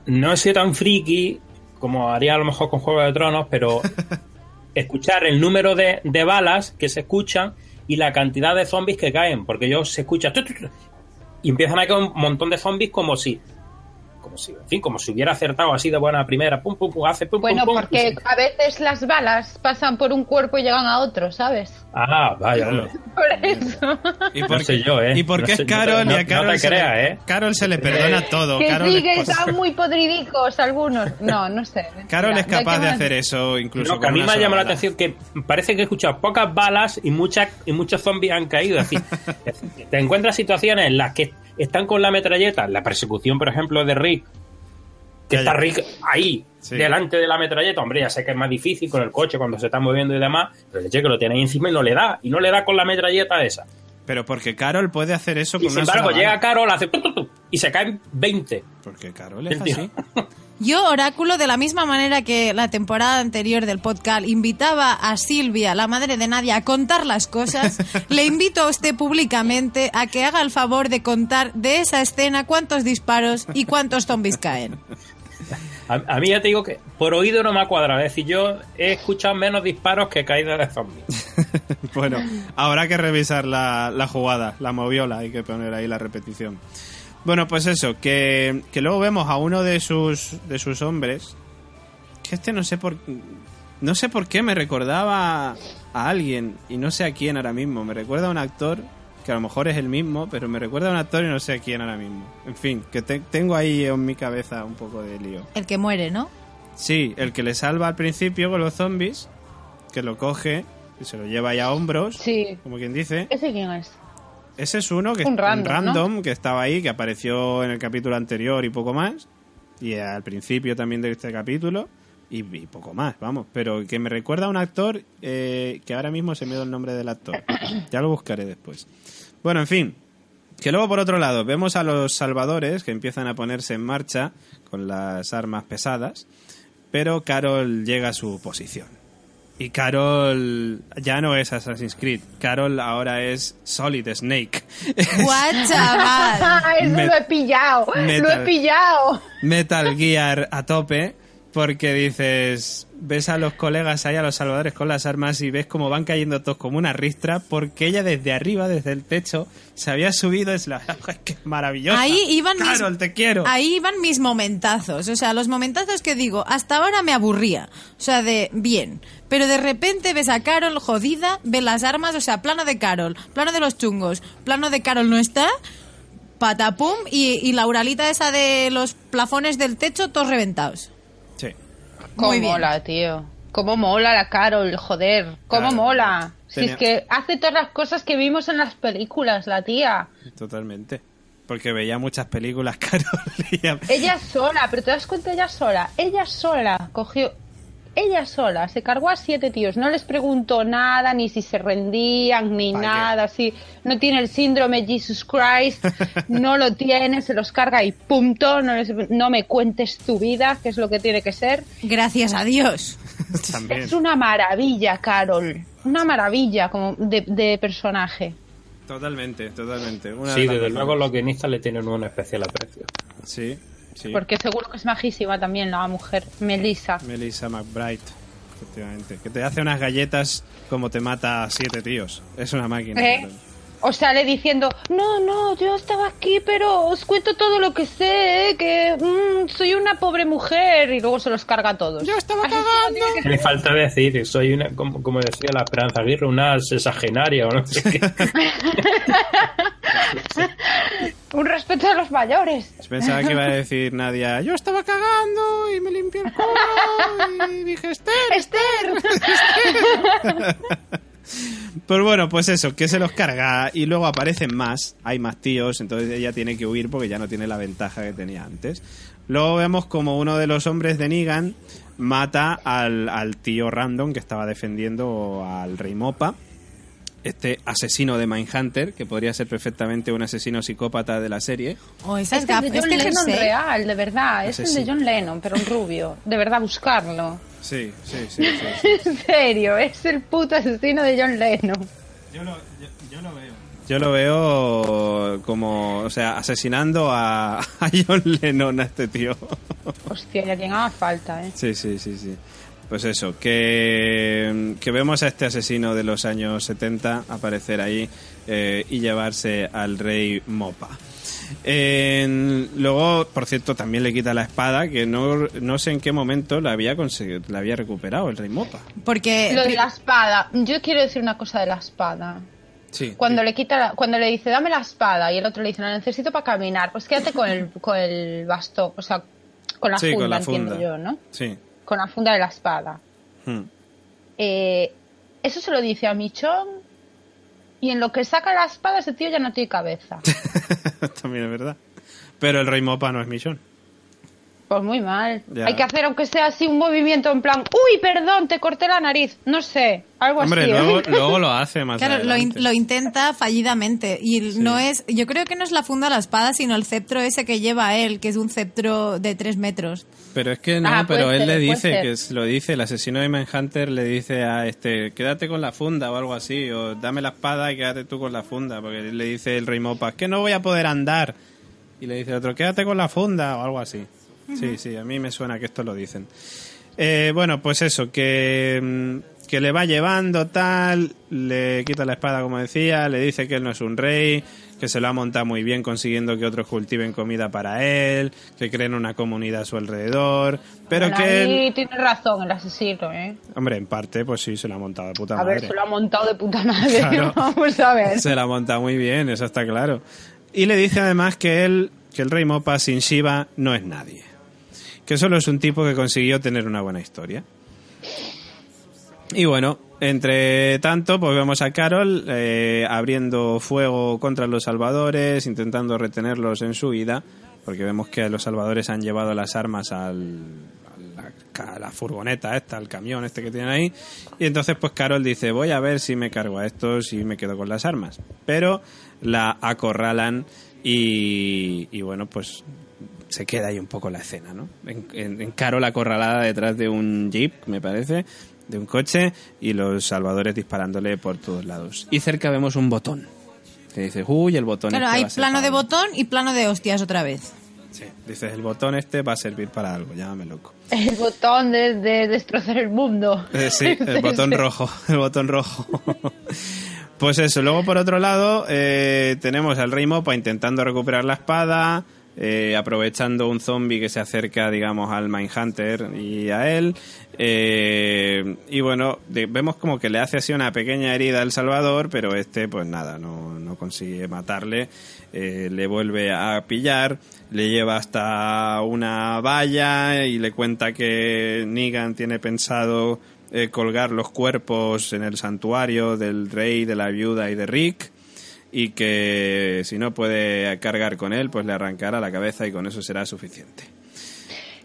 no sido tan friki como haría a lo mejor con Juego de Tronos, pero escuchar el número de, de balas que se escuchan y la cantidad de zombies que caen, porque ellos se escucha y empiezan a caer un montón de zombies como si como si, en fin, como si hubiera acertado así de buena primera, pum, pum, pum, hace pum, Bueno, pum, pum. porque a veces las balas pasan por un cuerpo y llegan a otro, ¿sabes? Ah, vaya, no. Por eso. ¿Y No sé yo, ¿eh? Y porque No es Carol no- y a no Carol te se creas, le, ¿eh? Carol se le perdona todo. que Carol sí, que están muy podridicos algunos. No, no sé. Carol es capaz de hacer eso incluso No, que a mí me ha llamado la atención que parece que he escuchado pocas balas y muchas y muchos zombies han caído. Es decir, te encuentras situaciones en las que están con la metralleta, la persecución, por ejemplo, de Rick, que Ya, está ya. Rick ahí, Sí. delante de la metralleta. Hombre, ya sé que es más difícil con el coche cuando se está moviendo y demás, pero el che que lo tiene ahí encima y no le da, y no le da con la metralleta esa. Pero porque Carol puede hacer eso Y con sin una embargo, sola llega. Carol, hace tu, tu, tu, y se caen 20. Porque Carol es así. Yo, Oráculo, de la misma manera que la temporada anterior del podcast invitaba a Silvia, la madre de Nadia, a contar las cosas, le invito a usted públicamente a que haga el favor de contar de esa escena cuántos disparos y cuántos zombies caen. A, a mí ya te digo que por oído no me ha cuadrado. Es decir, yo he escuchado menos disparos que caídas de zombies. bueno, habrá que revisar la, la jugada, la moviola, hay que poner ahí la repetición. Bueno, pues eso, que, que luego vemos a uno de sus, de sus hombres, que este no sé por no sé por qué me recordaba a alguien, y no sé a quién ahora mismo, me recuerda a un actor, que a lo mejor es el mismo, pero me recuerda a un actor y no sé a quién ahora mismo. En fin, que te- tengo ahí en mi cabeza un poco de lío. El que muere, ¿no? Sí, el que le salva al principio con los zombies, que lo coge y se lo lleva ahí a hombros, Sí. como quien dice. ¿Ese quién es? Ese es uno que Un un random, que estaba ahí, que apareció en el capítulo anterior y poco más, y al principio también de este capítulo, y, y poco más, vamos. Pero que me recuerda a un actor eh, que ahora mismo se me da el nombre del actor. Ya lo buscaré después. Bueno, en fin. Que luego, por otro lado, vemos a los salvadores que empiezan a ponerse en marcha con las armas pesadas, pero Carol llega a su posición. Y Carol ya no es Assassin's Creed. Carol ahora es Solid Snake. ¡Guau, chaval! Eso Met- lo he pillado. Lo metal. he pillado. Metal Gear a tope. Porque dices, ves a los colegas ahí, a los salvadores con las armas y ves cómo van cayendo todos como una ristra porque ella desde arriba, desde el techo, se había subido, es la... ¡Ay, qué maravillosa! Ahí iban mis- Carol, te quiero. Ahí iban mis momentazos. O sea, los momentazos que digo, hasta ahora me aburría. O sea, de bien. Pero de repente ves a Carol jodida, ves las armas, o sea, plano de Carol, plano de los chungos, plano de Carol no está, patapum, y, y la uralita esa de los plafones del techo, todos reventados. Cómo Muy bien. mola, tío. Cómo mola la Carol, joder. Cómo Claro. mola. Si Tenía- es que hace todas las cosas que vimos en las películas, la tía. Totalmente. Porque veía muchas películas, Carol. Ella sola, pero te das cuenta, ella sola. Ella sola cogió. Ella sola se cargó a siete tíos. No les preguntó nada, ni si se rendían, ni nada. Si no tiene el síndrome Jesus Christ, no lo tiene, se los carga y punto. No, les- no me cuentes tu vida, que es lo que tiene que ser. Gracias a Dios. También. Es una maravilla, Carol. Una maravilla como de, de personaje. Totalmente, totalmente. Una Sí, de desde luego los guionistas le tienen un especial aprecio. Sí, sí. Porque seguro que es majísima también la mujer, Melissa. Melissa McBride, efectivamente. Que te hace unas galletas como te mata a siete tíos. Es una máquina. ¿Eh? Carol. O sale diciendo, no, no, yo estaba aquí, pero os cuento todo lo que sé, ¿eh? que mm, soy una pobre mujer, y luego se los carga a todos. Yo estaba cagando. ¿Qué le falta decir? Soy una, como, como decía la Esperanza Aguirre, una sexagenaria o no sé qué. Un respeto a los mayores. Pensaba que iba a decir Nadia, yo estaba cagando y me limpié el culo y dije, Esther. Esther. Pues bueno, pues eso, que se los carga y luego aparecen más, hay más tíos, entonces ella tiene que huir porque ya no tiene la ventaja que tenía antes. Luego vemos como uno de los hombres de Negan mata al, al tío random que estaba defendiendo al rey Mopa, este asesino de Mindhunter, que podría ser perfectamente un asesino psicópata de la serie. O esas Este es de. John Este Lennon real, de verdad. Es el de. John Lennon, pero un rubio. De verdad, buscarlo. Sí, sí, sí. sí, sí. En serio, es el puto asesino de John Lennon. Yo lo, veo. Yo lo veo como, o sea, asesinando a, a John Lennon, a este tío. Hostia, y a quien haga falta, ¿eh? Sí, sí, sí, sí. Pues eso, que, que vemos a este asesino de los años 70 aparecer ahí eh, y llevarse al rey Mopa. Luego, por cierto, también le quita la espada, que no, no sé en qué momento la había conseguido, la había recuperado el rey Mopa. Porque Lo de la espada. Yo quiero decir una cosa de la espada. Sí. Cuando le quita, la- cuando le dice dame la espada y el otro le dice la necesito para caminar, pues quédate con el, con el bastón, o sea, con la Sí, funda, con la entiendo yo, ¿no? Sí. Con la funda de la espada. Hmm. Eh, eso se lo dice a Michón y en lo que saca la espada ese tío ya no tiene cabeza. También es verdad. Pero el rey Mopa no es Michón. Pues muy mal. Ya. Hay que hacer aunque sea así un movimiento en plan, uy, perdón, te corté la nariz. No sé, algo Hombre, así. ¿eh? luego, luego lo hace más Claro, lo, in- lo intenta fallidamente y no es, yo creo que no es la funda de la espada, sino el ceptro ese que lleva él, que es un ceptro de tres metros. Pero es que no, Ah, pero él ser, le dice, que es- lo dice, el asesino de Manhunter le dice a este, quédate con la funda o algo así, o dame la espada y quédate tú con la funda, porque le dice el rey Mopa, es que no voy a poder andar. Y le dice el otro, quédate con la funda o algo así. Sí, sí, a mí me suena que esto lo dicen. Eh, bueno, pues eso, que, mm, que le va llevando tal, le quita la espada como decía, le dice que él no es un rey, que se lo ha montado muy bien consiguiendo que otros cultiven comida para él, que creen una comunidad a su alrededor, pero que él... tiene razón el asesino, ¿eh? Hombre, en parte, pues sí, se lo ha montado de puta A madre. ver, se lo ha montado de puta madre. Claro. Vamos a ver. Se la ha montado muy bien, eso está claro. Y le dice además que él, que el rey Mopa sin Shiva no es nadie. Que solo es un tipo que consiguió tener una buena historia. Y bueno, entre tanto, pues vemos a Carol eh, abriendo fuego contra los salvadores, intentando retenerlos en su huida, porque vemos que los salvadores han llevado las armas al, a la, a la furgoneta esta, al camión este que tienen ahí. Y entonces, pues Carol dice, voy a ver si me cargo a estos y me quedo con las armas. Pero la acorralan y, y bueno, pues se queda ahí un poco la escena, ¿no? En, en- en Carol acorralada detrás de un jeep, me parece, de un coche, y los salvadores disparándole por todos lados. Y cerca vemos un botón. Que dice, uy, el botón Claro, este hay va a ser plano para de algo". botón y plano de hostias otra vez. Sí, dices, el botón este va a servir para algo, llámame loco. El botón de, de destrozar el mundo. Eh, sí, el botón rojo, el botón rojo. Pues eso, luego por otro lado eh, tenemos al Rey Mopa intentando recuperar la espada, eh, aprovechando un zombie que se acerca, digamos, al Mindhunter y a él. Eh, y bueno, de- vemos como que le hace así una pequeña herida al Salvador, pero este, pues nada, no, no consigue matarle. Eh, le vuelve a pillar, le lleva hasta una valla y le cuenta que Negan tiene pensado colgar los cuerpos en el santuario del rey, de la viuda y de Rick y que si no puede cargar con él, pues le arrancará la cabeza y con eso será suficiente.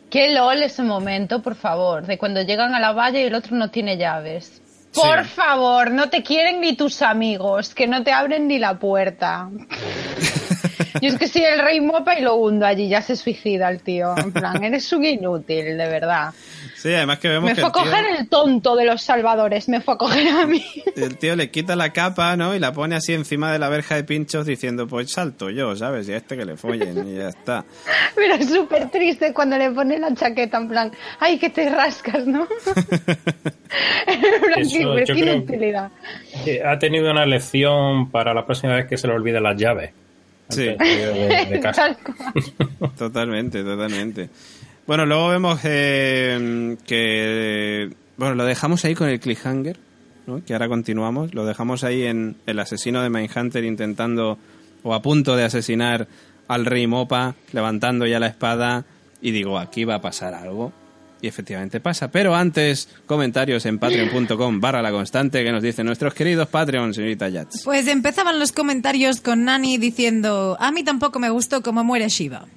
Qué lol ese momento, por favor, de cuando llegan a la valla y el otro no tiene llaves. Por Sí. favor, no te quieren ni tus amigos, que no te abren ni la puerta. Yo es que soy el rey mopa y lo hundo allí, ya se suicida el tío. En plan, eres un inútil, de verdad. Sí, además que vemos Me que fue a tío, coger el tonto de los salvadores, me fue a coger a mí. el tío le quita la capa, ¿no? Y la pone así encima de la verja de pinchos diciendo, pues salto yo, ¿sabes? Y a este que le follen y ya está. Pero es súper triste cuando le pone la chaqueta en plan, ay, que te rascas, ¿no? En plan, Eso, yo creo inutilidad. Eh, Ha tenido una lección para la próxima vez que se le olviden las llaves. Sí. De casa. Totalmente, totalmente. Bueno, luego vemos eh, que... Bueno, lo dejamos ahí con el cliffhanger, ¿no? que ahora continuamos. Lo dejamos ahí en el asesino de Mindhunter intentando o a punto de asesinar al rey Mopa, levantando ya la espada y digo, aquí va a pasar algo. Y efectivamente pasa. Pero antes, comentarios en patreon.com barra la constante que nos dicen nuestros queridos Patreon, señorita Yats. Pues empezaban los comentarios con Nani diciendo, a mí tampoco me gustó cómo muere Shiva.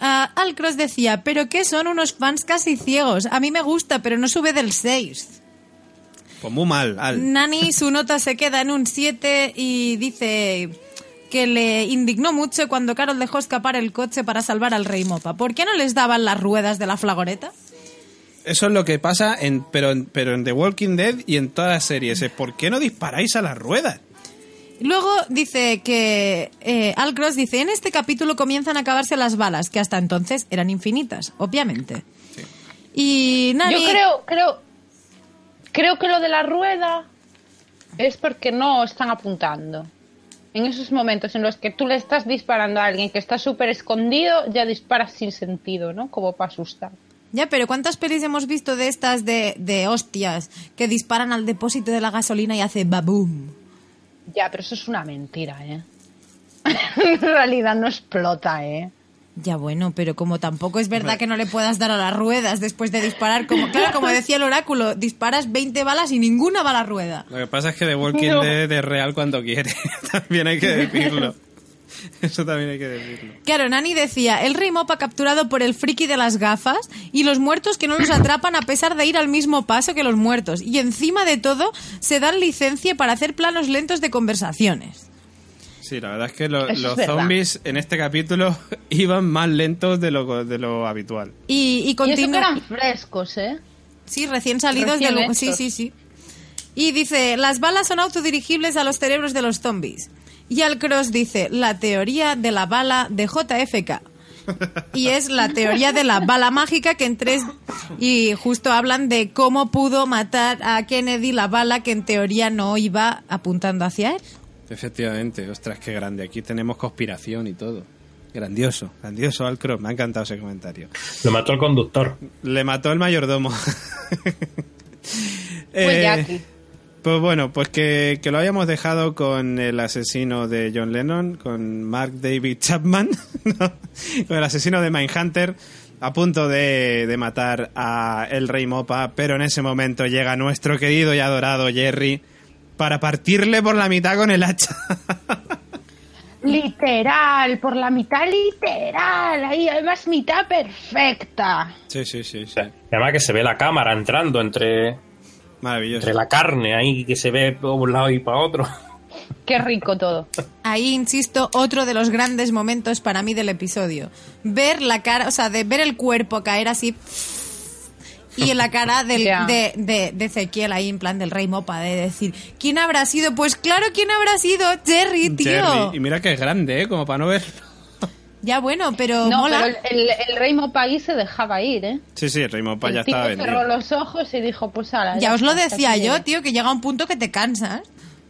Ah, Alcross decía, pero que son unos fans casi ciegos. A mí me gusta, pero no sube del 6. Pues muy mal, Al. Nani, su nota se queda en un 7 y dice que le indignó mucho cuando Carol dejó escapar el coche para salvar al rey Mopa. ¿Por qué no les daban las ruedas de la flagoreta? Eso es lo que pasa, en, pero, en- pero en The Walking Dead y en todas las series. Es ¿por qué no disparáis a las ruedas? Luego dice que eh, Al Cross dice, en este capítulo comienzan a acabarse las balas, que hasta entonces eran infinitas, obviamente. Y Nani... Yo creo, creo, creo que lo de la rueda es porque no están apuntando. En esos momentos en los que tú le estás disparando a alguien que está súper escondido, ya disparas sin sentido, ¿no? Como para asustar. Ya, pero ¿cuántas pelis hemos visto de estas de, de hostias que disparan al depósito de la gasolina y hace baboom? Ya, pero eso es una mentira, ¿eh? en realidad no explota, ¿eh? Ya bueno, pero como tampoco es verdad que no le puedas dar a las ruedas después de disparar, como claro, como decía el oráculo, disparas 20 balas y ninguna va a la rueda. Lo que pasa es que The Walking No. Dead es real cuando quiere. también hay que decirlo. Eso también hay que decirlo. Claro, Nani decía, el rey Mop ha capturado por el friki de las gafas y los muertos que no los atrapan a pesar de ir al mismo paso que los muertos. Y encima de todo, se dan licencia para hacer planos lentos de conversaciones. Sí, la verdad es que lo- es los verdad. zombies en este capítulo iban más lentos de lo, de lo habitual. Y, y Y eso que continúa... eran frescos, ¿eh? Sí, recién salidos Recién del... hechos. Sí, sí, sí. Y dice, las balas son autodirigibles a los cerebros de los zombies. Y al Cross dice, la teoría de la bala de JFK. Y es la teoría de la bala mágica que en tres... Y justo hablan de cómo pudo matar a Kennedy la bala que en teoría no iba apuntando hacia él. Efectivamente, ostras, qué grande. Aquí tenemos conspiración y todo. Grandioso, grandioso Al Cross. Me ha encantado ese comentario. Lo mató el conductor. Le mató el mayordomo. Fue Eh, Jackie. Pues bueno, pues que, que lo hayamos dejado con el asesino de John Lennon, con Mark David Chapman, ¿no? con el asesino de Mindhunter, a punto de, de matar a el Rey Mopa, pero en ese momento llega nuestro querido y adorado Jerry para partirle por la mitad con el hacha. Literal, por la mitad literal. Ahí, además, mitad perfecta. sí, sí, sí, sí. Y además que se ve la cámara entrando entre, Maravilloso. entre la carne ahí que se ve por un lado y para otro. Qué rico todo. Ahí, insisto, otro de los grandes momentos para mí del episodio. Ver la cara, o sea, de ver el cuerpo caer así y en la cara del, de, de, de Ezequiel ahí en plan del rey mopa, de decir, ¿quién habrá sido? Pues claro, ¿quién habrá sido? Jerry, tío. Jerry. Y mira que es grande, ¿eh? Como para no ver. Ya bueno, pero No, mola. pero el, el, el rey se dejaba ir, ¿eh? Sí, sí, el Rey Mopa ya el estaba cerró vendido. los ojos y dijo, pues ala. Ya os lo decía yo, tío, que llega un punto que te cansas.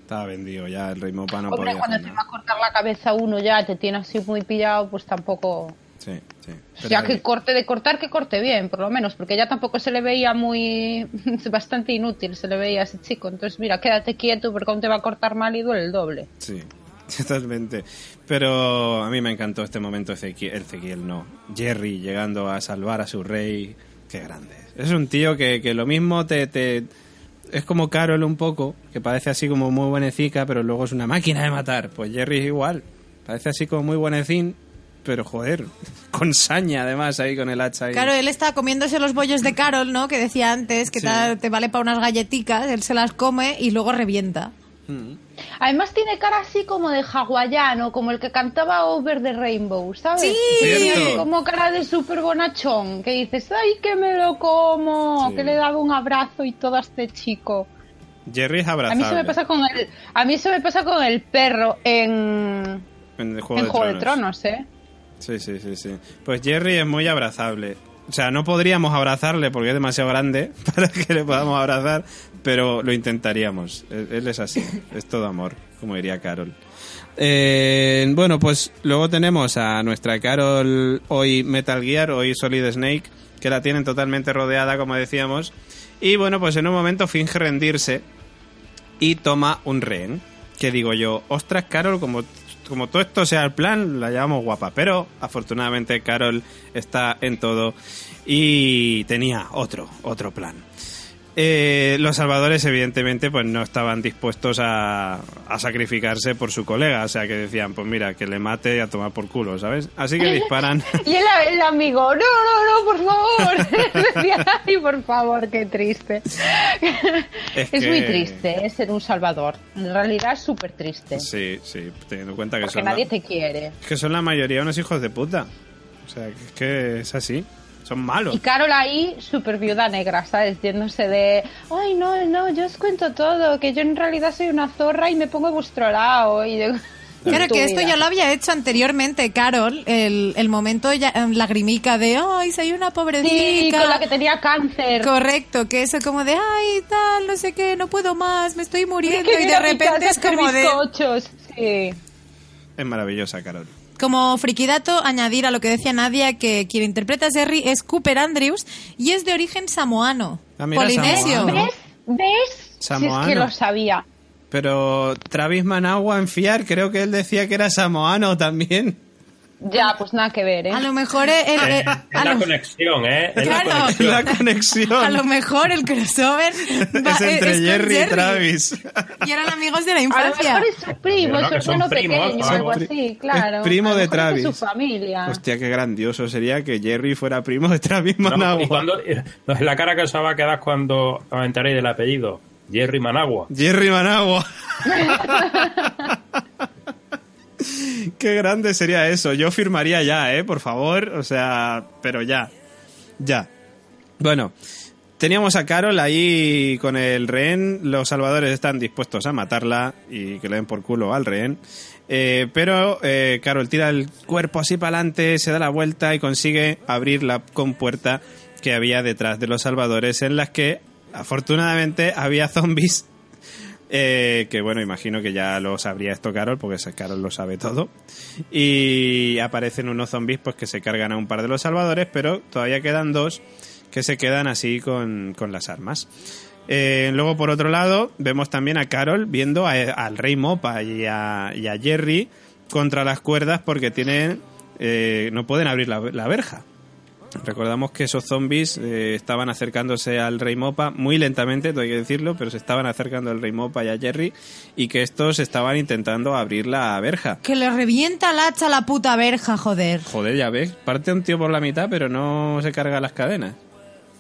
Estaba vendido ya, el Rey Mopa no Hombre, podía cuando te va a cortar la cabeza uno ya, te tiene así muy pillado, pues tampoco... Sí, sí. ya Pero- que corte de cortar, que corte bien, por lo menos, porque ya tampoco se le veía muy... bastante inútil, se le veía a ese chico. Entonces, mira, quédate quieto porque aún te va a cortar mal y duele el doble. Sí, totalmente. Pero a mí me encantó este momento Ezequiel, Ezequiel no, Jerry llegando a salvar a su rey. Qué grande. es. Un tío que, que lo mismo te, te... Es como Carol un poco, que parece así como muy buenecica, pero luego es una máquina de matar. Pues Jerry es igual. Parece así como muy buenecín, pero joder, con saña además ahí con el hacha ahí. Claro, él está comiéndose los bollos de Carol, ¿no? Que decía antes, que Sí. te vale para unas galletitas, él se las come y luego revienta. Mm. Además tiene cara así como de hawaiano, como el que cantaba Over the Rainbow, ¿sabes? Sí. Como cara de súper bonachón, que dices, ay, que me lo como, Sí. que le he dado un abrazo y todo a este chico. Jerry es A abrazable. mí se me pasa con el, a mí se me pasa con el perro en, en el Juego, en de, Juego de Tronos. Tronos, ¿eh? Sí, sí, sí, sí. Pues Jerry es muy abrazable. O sea, no podríamos abrazarle porque es demasiado grande para que le podamos abrazar, pero lo intentaríamos. Él, él es así, es todo amor, como diría Carol. Eh, bueno, pues luego tenemos a nuestra Carol hoy Metal Gear, hoy Solid Snake, que la tienen totalmente rodeada, como decíamos. Y bueno, pues en un momento finge rendirse y toma un rehén. Que digo yo, ostras, Carol, como, como todo esto sea el plan, la llevamos guapa. Pero afortunadamente Carol está en todo y tenía otro, otro plan. Eh, los salvadores, evidentemente, pues no estaban dispuestos a, a sacrificarse por su colega. O sea, que decían, pues mira, que le mate y a tomar por culo, ¿sabes? Así que disparan. Y el, el amigo, no, no, no, por favor. Ay, por favor, qué triste. Es Es, muy triste ¿eh? ser un salvador. En realidad es súper triste. Sí, sí, teniendo en cuenta que porque son, la, nadie te quiere. que son la mayoría unos hijos de puta. O sea, que es que es así. Son malos. Y Carol ahí, súper viuda negra, ¿sabes? Yéndose de, ay, no, no, yo os cuento todo, que yo en realidad soy una zorra y me pongo a vuestro lado. Y yo, Claro que esto vida. ya lo había hecho anteriormente, Carol, el, el momento ya, em, lagrimica de, ay, soy una Sí, pobrecita. con la que tenía cáncer. Correcto, que eso como de, ay, tal, no sé qué, no puedo más, me estoy muriendo. Que Y de repente es como de... Sí. es maravillosa, Carol. Como frikidato, añadir a lo que decía Nadia que quien interpreta a Jerry es Cooper Andrews y es de origen samoano. Ah, mira, polinesio. samoano. ¿Ves? ¿Ves? Si es que lo sabía. Pero Travis Managua en Fiar, creo que él decía que era samoano también. Ya, pues nada que ver, ¿eh? A lo mejor el, el- Eh, el- es a la lo- conexión, ¿eh? Es la Claro. conexión. La conexión a lo mejor el crossover va- es entre Jerry y Travis. Y eran amigos de la A lo infancia. mejor es su primo, es su hermano pequeño o algo pri- así, claro. es primo de es Travis. su familia. Hostia, qué grandioso sería que Jerry fuera primo de Travis No, Managua. y cuando, no, la cara que os va a quedar cuando os enteréis del apellido. Jerry Managua. Jerry Managua. Qué grande sería eso. Yo firmaría ya, ¿eh? Por favor. O sea, pero ya. Ya. Bueno, teníamos a Carol ahí con el rehén. Los salvadores están dispuestos a matarla y que le den por culo al rehén. Eh, pero eh, Carol tira el cuerpo así para adelante, se da la vuelta y consigue abrir la compuerta que había detrás de los salvadores en las que afortunadamente había zombies eh, que bueno, imagino que ya lo sabría esto Carol, porque Carol lo sabe todo. Y aparecen unos zombies pues que se cargan a un par de los salvadores, pero todavía quedan dos que se quedan así con, con las armas. Eh, luego, por otro lado, vemos también a Carol viendo al Rey Mopa y a, Jerry contra las cuerdas porque tienen eh, no pueden abrir la verja. Recordamos que esos zombies eh, estaban acercándose al Rey Mopa muy lentamente, todo hay que decirlo, pero se estaban acercando al Rey Mopa y a Jerry y que estos estaban intentando abrir la verja. Que le revienta el hacha a la puta verja, joder. Joder, ya ves, parte un tío por la mitad, pero no se carga las cadenas.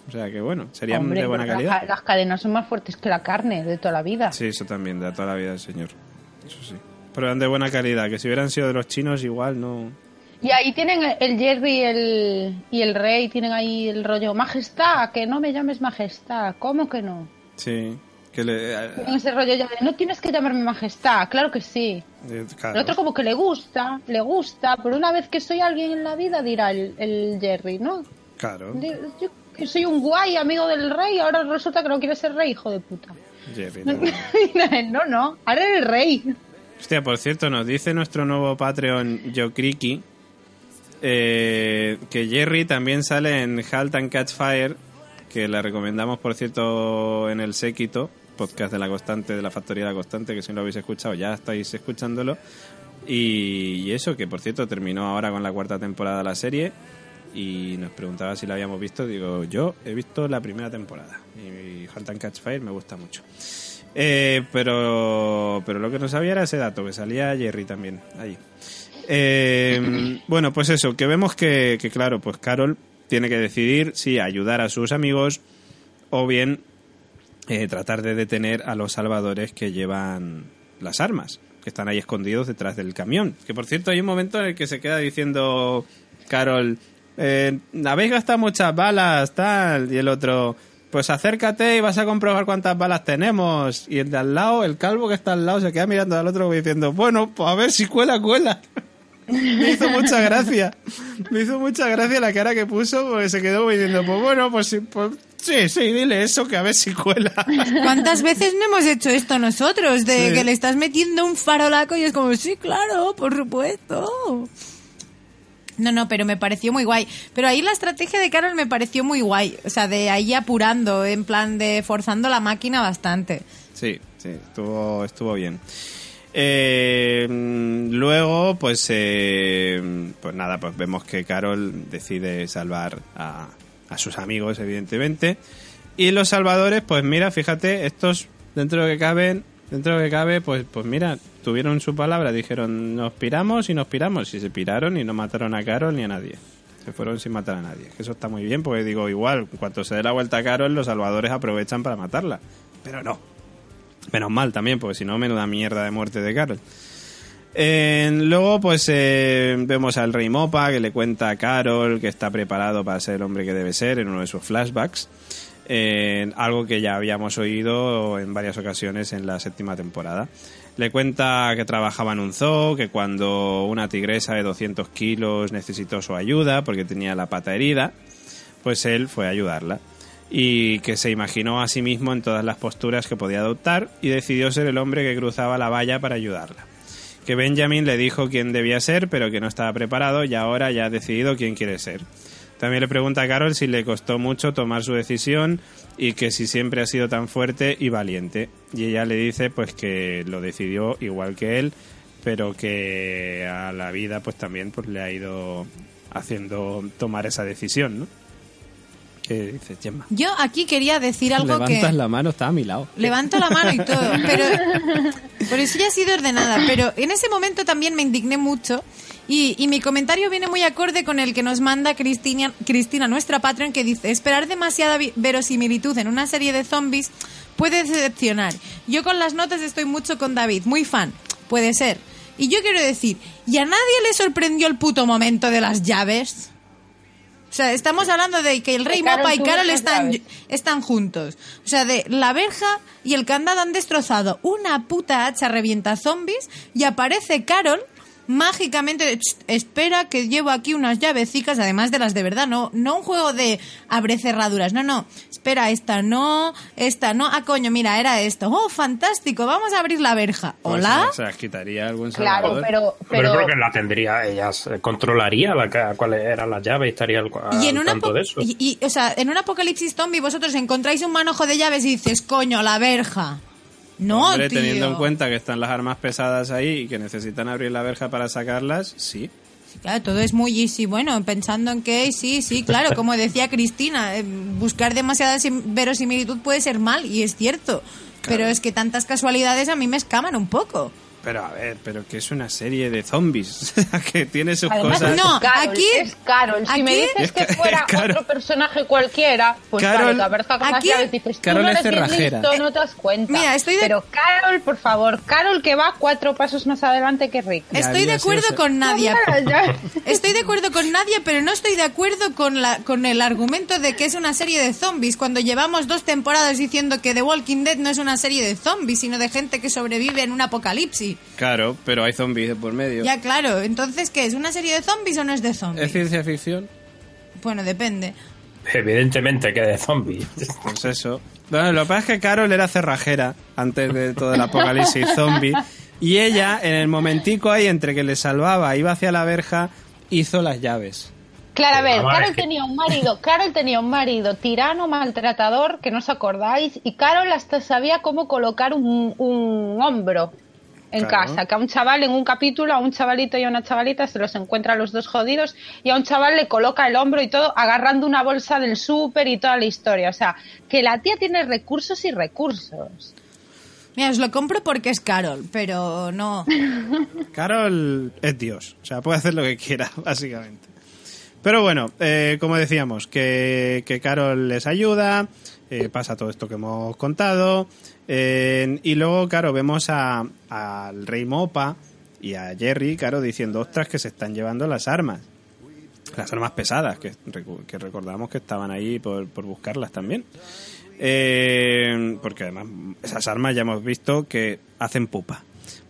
O sea que bueno, serían Hombre, de buena calidad. Las, las cadenas son más fuertes que la carne de toda la vida. Sí, eso también, de toda la vida, señor. Eso sí. Pero eran de buena calidad, que si hubieran sido de los chinos igual no... Y ahí tienen el Jerry y el, y el rey, tienen ahí el rollo, majestad, que no me llames majestad, ¿cómo que no? Sí, que le... eh, Tienen ese rollo ya de, no tienes que llamarme majestad, claro que sí. eh, claro. El otro como que le gusta, le gusta, pero una vez que soy alguien en la vida dirá el, el Jerry, ¿no? Claro, Yo que soy un guay amigo del rey, ahora resulta que no quiere ser rey, hijo de puta. Jerry. no, no, ahora eres el rey. Hostia, por cierto, nos dice nuestro nuevo Patreon, Jokriki, eh, que Jerry también sale en Halt and Catch Fire, que la recomendamos, por cierto, en el Séquito, podcast de la Constante, de la Factoría de la Constante, que si no lo habéis escuchado, ya estáis escuchándolo. Y, eso, que por cierto, terminó ahora con la cuarta temporada de la serie. Y nos preguntaba si la habíamos visto. Digo, yo he visto la primera temporada. Y Halt and Catch Fire me gusta mucho. Eh, pero, pero lo que no sabía era ese dato, que salía Jerry también ahí. Eh, bueno, pues eso, que vemos que, claro, pues Carol tiene que decidir si ayudar a sus amigos o bien eh, tratar de detener a los salvadores que llevan las armas, que están ahí escondidos detrás del camión. Que por cierto hay un momento en el que se queda diciendo Carol, eh, habéis gastado muchas balas, tal, y el otro, pues acércate y vas a comprobar cuántas balas tenemos. Y el de al lado, el calvo que está al lado, se queda mirando al otro diciendo, bueno, pues a ver si cuela, cuela. Me hizo mucha gracia. Me hizo mucha gracia la cara que puso porque se quedó diciendo, pues bueno, pues sí, pues, sí, sí, dile eso que a ver si cuela. ¿Cuántas veces no hemos hecho esto nosotros? De Sí. que le estás metiendo un farolaco y es como, sí, claro, por supuesto. No, no, pero me pareció muy guay. Pero ahí la estrategia de Carol me pareció muy guay. O sea, de ahí apurando, en plan de forzando la máquina bastante. Sí, sí, estuvo, estuvo bien. Eh, luego, pues, eh, pues nada, pues vemos que Carol decide salvar a, a sus amigos, evidentemente. Y los salvadores, pues mira, fíjate, estos, dentro de lo que caben, dentro de lo que cabe, pues, pues mira, tuvieron su palabra, dijeron, nos piramos y nos piramos. Y se piraron y no mataron a Carol ni a nadie. Se fueron sin matar a nadie. Eso está muy bien, porque digo, igual, en cuanto se dé la vuelta a Carol, los salvadores aprovechan para matarla. Pero no, Menos mal también, porque si no, menuda mierda de muerte de Carol. Eh, luego, pues eh, vemos al Rey Mopa que le cuenta a Carol que está preparado para ser el hombre que debe ser en uno de sus flashbacks. Eh, algo que ya habíamos oído en varias ocasiones en la séptima temporada. Le cuenta que trabajaba en un zoo, que cuando una tigresa de 200 kilos necesitó su ayuda porque tenía la pata herida, pues él fue a ayudarla y que se imaginó a sí mismo en todas las posturas que podía adoptar y decidió ser el hombre que cruzaba la valla para ayudarla. que Benjamin le dijo quién debía ser, pero que no estaba preparado y ahora ya ha decidido quién quiere ser. También le pregunta a Carol si le costó mucho tomar su decisión y que si siempre ha sido tan fuerte y valiente. Y ella le dice pues que lo decidió igual que él, pero que a la vida pues también pues le ha ido haciendo tomar esa decisión, ¿no? ¿Qué dices, Gemma? Yo aquí quería decir algo Levantas que... la mano, está a mi lado. Levanto la mano y todo, pero por eso ya ha sido ordenada. Pero en ese momento también me indigné mucho y, y mi comentario viene muy acorde con el que nos manda Cristina, Cristina, nuestra patron, que dice, esperar demasiada verosimilitud en una serie de zombies puede decepcionar. Yo con las notas estoy mucho con David, muy fan, puede ser. Y yo quiero decir, ¿y a nadie le sorprendió el puto momento de las llaves? O sea, estamos hablando de que el rey Carol Mopa y Carol están, están juntos. O sea, de la verja y el candado han destrozado una puta hacha revienta zombies y aparece Carol mágicamente de, "Ch, espera que llevo aquí unas llavecicas además de las de verdad no no un juego de abre cerraduras no no espera esta no esta no ah coño mira era esto oh fantástico vamos a abrir la verja hola Pues, se las quitaría algún Claro, salvador. pero, Pero pero yo creo que la tendría, ella controlaría la, cuáles eran las llaves y estaría al, y en al una tanto de eso. y, y, o sea en un apocalipsis zombie vosotros encontráis un manojo de llaves y dices coño la verja no Hombre, tío. teniendo en cuenta que están las armas pesadas ahí y que necesitan abrir la verja para sacarlas, sí. Sí, Claro, todo es muy easy. Bueno, pensando en que sí, sí, claro, como decía Cristina, eh, buscar demasiada sim- verosimilitud puede ser mal, y es cierto. Pero es que tantas casualidades a mí me escaman un poco. Pero a ver, pero que es una serie de zombies que tiene sus además cosas. No, Carol, aquí- es Carol. Si aquí- me dices que fuera otro personaje cualquiera, pues Carol- aquí- dices, tú Carol no es cerrajera. listo, no te das cuenta. Mira, estoy de- Pero Carol, por favor, Carol que va cuatro pasos más adelante que Rick. Ya Estoy de acuerdo con Nadia. Estoy de acuerdo con Nadia, pero no estoy de acuerdo con, la, con el argumento de que es una serie de zombies, cuando llevamos dos temporadas diciendo que The Walking Dead no es una serie de zombies, sino de gente que sobrevive en un apocalipsis. Claro, pero hay zombies de por medio. Ya, claro. Entonces, ¿qué es? ¿Una serie de zombies o no es de zombies? ¿Es ciencia ficción? Bueno, depende. Evidentemente que de zombies. Pues eso. Bueno, lo que pasa es que Carol era cerrajera antes de todo el apocalipsis zombie. Y ella, en el momentico ahí entre que le salvaba, iba hacia la verja, hizo las llaves. Claro, a ver, Carol tenía un marido, Carol tenía un marido tirano, maltratador, que no os acordáis, y Carol hasta sabía cómo colocar un, un hombro en Claro. casa, que a un chaval en un capítulo, a un chavalito y a una chavalita se los encuentra a los dos jodidos, y a un chaval le coloca el hombro y todo, agarrando una bolsa del súper y toda la historia. O sea, que la tía tiene recursos y recursos. Mira, os lo compro porque es Carol, pero no. Carol es Dios, o sea, puede hacer lo que quiera, básicamente. Pero bueno, eh, como decíamos, que, que Carol les ayuda, eh, pasa todo esto que hemos contado, y luego, claro, vemos a- al rey Mopa y a Jerry, claro, diciendo, ostras, que se están llevando las armas. Las armas pesadas, que, que recordamos que estaban ahí por, por buscarlas también. Eh, porque además esas armas ya hemos visto que hacen pupa,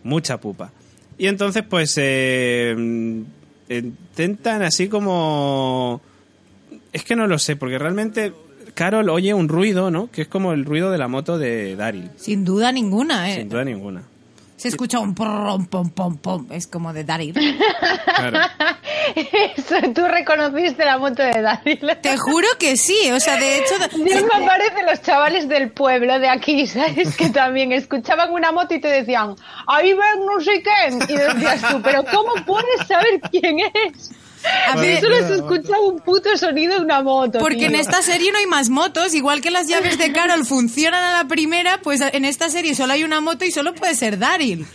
mucha pupa. Y entonces pues eh, intentan así como... Es que no lo sé, porque realmente Carol oye un ruido, ¿no? Que es como el ruido de la moto de Daryl, Sin duda ninguna, ¿eh? sin duda ninguna. Se escucha un pom, pom, pom, pom. Es como de Daryl. Claro. Eso, tú reconociste la moto de Daryl. Te juro que sí. O sea, de hecho. Dios me aparecen los chavales del pueblo de aquí, ¿sabes? Que también escuchaban una moto y te decían, ahí ven no sé qué. Y decías tú, pero ¿cómo puedes saber quién es? A ver, solo se escucha un puto sonido de una moto. Porque en esta serie no hay más motos, igual que las llaves de Carol funcionan a la primera, pues en esta serie solo hay una moto y solo puede ser Daryl.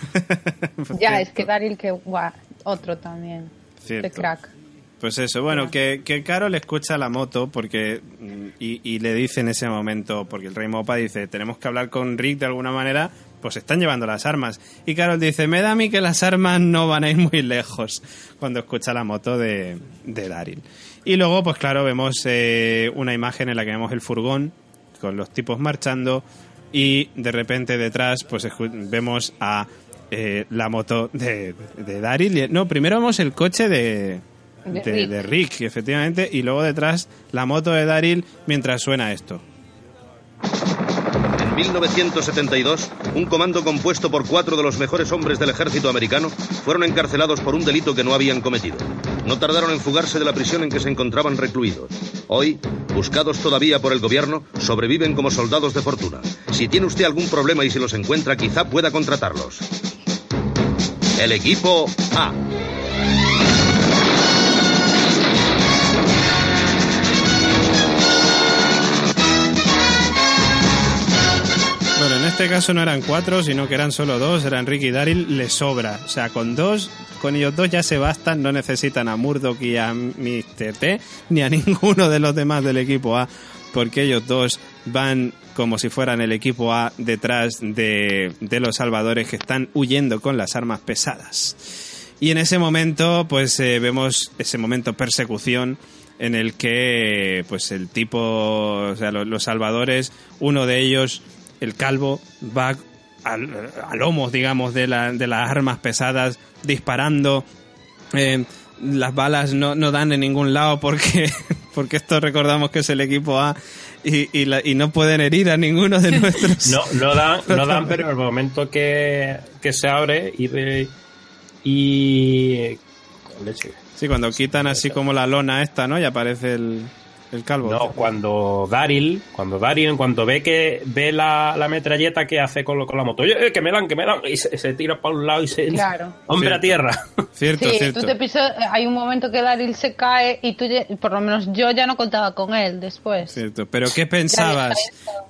Ya, es que Daryl, que guau, otro también. Cierto. De crack. Pues eso, bueno, que, que Carol escucha la moto porque mm, y, y le dice en ese momento, porque el rey Mopa dice, tenemos que hablar con Rick de alguna manera, pues están llevando las armas. Y Carol dice, me da a mí que las armas no van a ir muy lejos cuando escucha la moto de, de Daryl. Y luego, pues claro, vemos eh, una imagen en la que vemos el furgón con los tipos marchando y de repente detrás pues vemos a eh, la moto de, de Daryl. No, primero vemos el coche de, De de, Rick. de Rick, efectivamente, y luego detrás la moto de Daryl mientras suena esto. 1972, un comando compuesto por cuatro de los mejores hombres del ejército americano fueron encarcelados por un delito que no habían cometido. No tardaron en fugarse de la prisión en que se encontraban recluidos. Hoy, buscados todavía por el gobierno, sobreviven como soldados de fortuna. Si tiene usted algún problema y se los encuentra, quizá pueda contratarlos. El equipo A. este caso no eran cuatro, sino que eran solo dos, eran Rick y Daryl, le sobra. O sea, con dos, con ellos dos ya se bastan, no necesitan a Murdoch y a Mr. T, ni a ninguno de los demás del equipo A, porque ellos dos van como si fueran el equipo A detrás de, de los salvadores que están huyendo con las armas pesadas. Y en ese momento, pues eh, vemos ese momento persecución en el que, pues el tipo, o sea, los salvadores, uno de ellos, el calvo, va al, a lomos, digamos, de, la- de las armas pesadas, disparando. Eh, las balas no, no dan en ningún lado porque, porque esto recordamos que es el equipo A y, y, la- y no pueden herir a ninguno de nuestros. No, no dan, no dan, pero el momento que, que se abre y y. Sí, cuando quitan así como la lona esta, ¿no? Y aparece el, el calvo. No, cuando Daryl, cuando Daryl, cuando ve que ve la, la metralleta que hace con, lo- con la moto, eh, que me dan, que me dan, y se, se tira para un lado y se Claro. hombre a tierra. Cierto, Sí, cierto. tú te pisas, hay un momento que Daryl se cae y tú, ya- por lo menos yo ya no contaba con él después. Cierto. Pero ¿qué pensabas?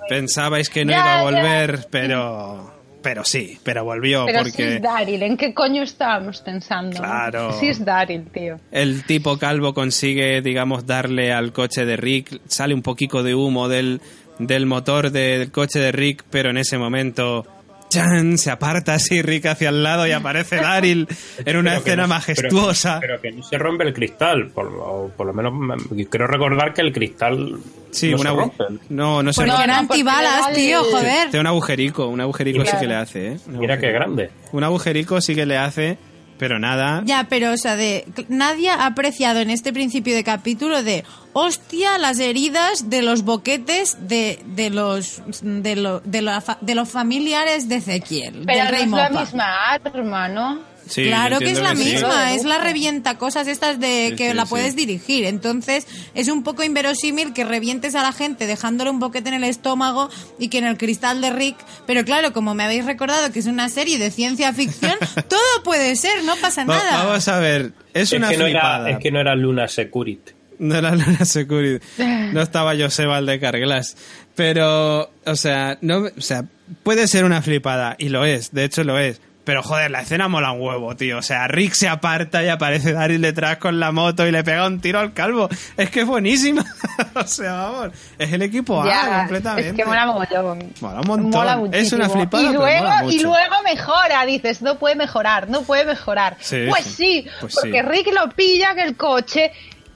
Pensabais que no Ya, iba a ya. volver, pero pero sí, pero volvió Pero si porque es Daryl, ¿en qué coño estábamos pensando? Claro. Si es Daryl, tío. el tipo calvo consigue, digamos, darle al coche de Rick, sale un poquito de humo del, del motor del coche de Rick, pero en ese momento ¡chan! se aparta así Rick hacia el lado y aparece Daryl en una Pero que escena no- majestuosa. Pero, pero que no se rompe el cristal, por, lo- por lo menos me- creo recordar que el cristal sí, no una se rompe. no, no se Porque rompe. eran antibalas, tío, joder. Tiene un agujerico, un agujerico sí Claro. que le hace, ¿eh? Un Mira qué grande. Un agujerico sí que le hace, pero nada. Ya, pero, o sea, de, nadie ha apreciado en este principio de capítulo de, hostia, las heridas de los boquetes de, de los de, lo- de, la fa- de los familiares de Ezequiel, Pero del no rey es la misma arma, ¿no? Sí, claro que es la sí. misma, Sí. es la revienta cosas estas de Sí, que sí, la sí. puedes dirigir. Entonces, es un poco inverosímil que revientes a la gente dejándole un boquete en el estómago y que en el cristal de Rick. Pero claro, como me habéis recordado que es una serie de ciencia ficción, todo puede ser, no pasa Va- nada. Vamos a ver, es, Es una que, no flipada. era, es que no era Luna Security. No era Luna Security. No estaba Joseba de Carglass. Pero, o sea, no, o sea, puede ser una flipada, y lo es, de hecho lo es. Pero joder, la escena mola un huevo, tío. O sea, Rick se aparta y aparece Daryl detrás con la moto y le pega un tiro al calvo. Es que es buenísima. o sea, vamos, es el equipo A completamente. Es que mola mogollón. Mola un montón. Mola Es una flipada, Y pero luego, mola mucho. y luego mejora, dices, no puede mejorar, no puede mejorar. Sí, pues sí. sí, Pues porque sí. Rick lo pilla en el coche,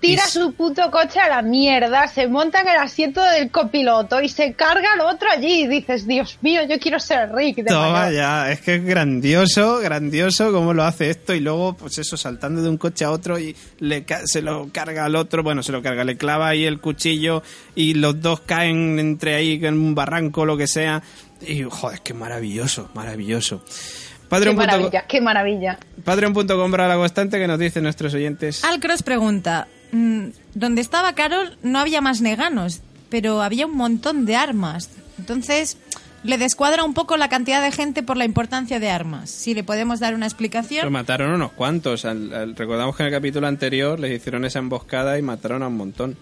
tira Y- su puto coche a la mierda, se monta en el asiento del copiloto y se carga al otro allí. Y dices, Dios mío, yo quiero ser Rick. De Toma mayor". ya, es que es grandioso, grandioso cómo lo hace esto y luego, pues eso, saltando de un coche a otro y le ca- se lo carga al otro, bueno, se lo carga, le clava ahí el cuchillo y los dos caen entre ahí en un barranco o lo que sea. Y, joder, qué maravilloso, maravilloso. Qué Patreon.com maravilla, qué maravilla. Patreon.com barra la constante que nos dicen nuestros oyentes. Alcross pregunta, mm, donde estaba Carol no había más neganos, pero había un montón de armas. Entonces, le descuadra un poco la cantidad de gente por la importancia de armas. Si le podemos dar una Lo explicación. mataron unos cuantos. Al- al- recordamos que en el capítulo anterior les hicieron esa emboscada y mataron a un montón.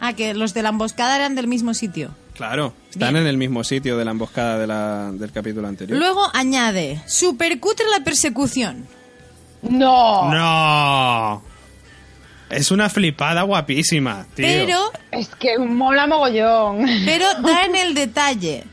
Ah, que los de la emboscada eran del mismo sitio. Claro, están Bien. en el mismo sitio de la emboscada de la- del capítulo anterior. Luego añade, supercutre la persecución. No, ¡No! Es una flipada guapísima, tío. Pero, es que mola mogollón. pero da en el detalle.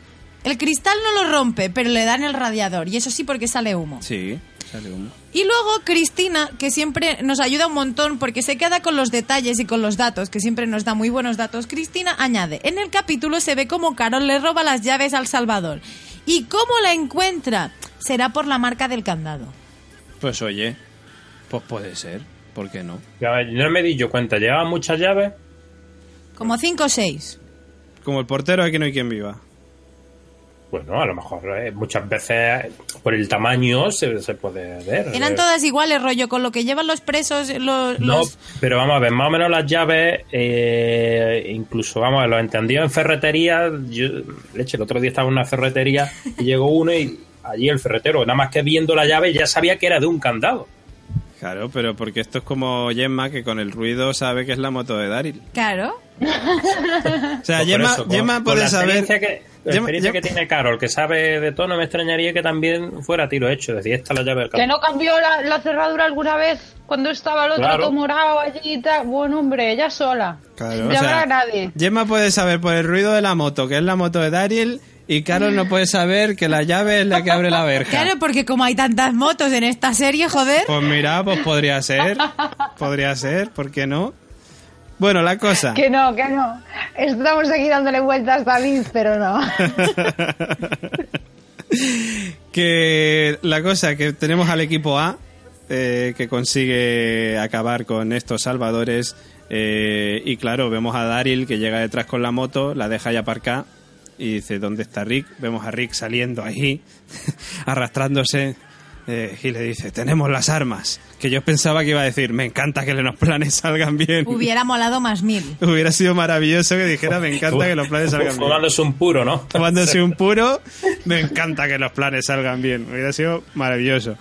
El cristal no lo rompe, pero le da en el radiador. Y eso sí porque sale humo. Sí, sale humo. Y luego Cristina, que siempre nos ayuda un montón porque se queda con los detalles y con los datos, que siempre nos da muy buenos datos. Cristina añade, en el capítulo se ve como Carol le roba las llaves al Salvador. ¿Y cómo la encuentra? Será por la marca del candado. Pues oye, pues puede ser. ¿Por qué no? Ya, no me di yo cuenta, llevaba muchas llaves. Como cinco o seis. Como el portero aquí no hay quien viva. Bueno, a lo mejor eh, muchas veces por el tamaño se, se puede ver. Eran Eh, todas iguales, rollo, con lo que llevan los presos, los... No, los- pero vamos a ver, más o menos las llaves, eh, incluso, vamos a ver, lo entendido en ferretería. Yo, leche, el otro día estaba en una ferretería y llegó uno y allí el ferretero, nada más que viendo la llave, ya sabía que era de un candado. Claro, pero porque esto es como Gemma, que con el ruido sabe que es la moto de Daryl. Claro. O sea, Pues Gemma, eso, con- Gemma con puede la saber... Que, la Gemma- experiencia Gemma- que tiene Carol, que sabe de todo, no me extrañaría que también fuera tiro hecho. Decía, esta es la llave del Que no cambió la, la cerradura alguna vez cuando estaba el otro Claro. todo morado allí y tal. Bueno, hombre, ella sola. Claro, o ya sea, habrá nadie. Gemma puede saber por el ruido de la moto que es la moto de Daryl y Carol no puede saber que la llave es la que abre la verja. Claro, porque como hay tantas motos en esta serie, joder. Pues mira, pues podría ser. Podría ser, ¿por qué no? Bueno, la cosa. Que no, que no. Estamos aquí dándole vueltas a David, pero no. que la cosa que tenemos al equipo A eh, que consigue acabar con estos salvadores eh, y claro vemos a Daryl que llega detrás con la moto la deja ya aparcada y dice ¿dónde está Rick? vemos a Rick saliendo ahí arrastrándose eh, y le dice tenemos las armas que yo pensaba que iba a decir me encanta que los planes salgan bien Hubiera molado más mil. hubiera sido maravilloso que dijera me encanta que los planes salgan bien Fumándose un puro, ¿no? tomándose un puro, me encanta que los planes salgan bien. Hubiera sido maravilloso.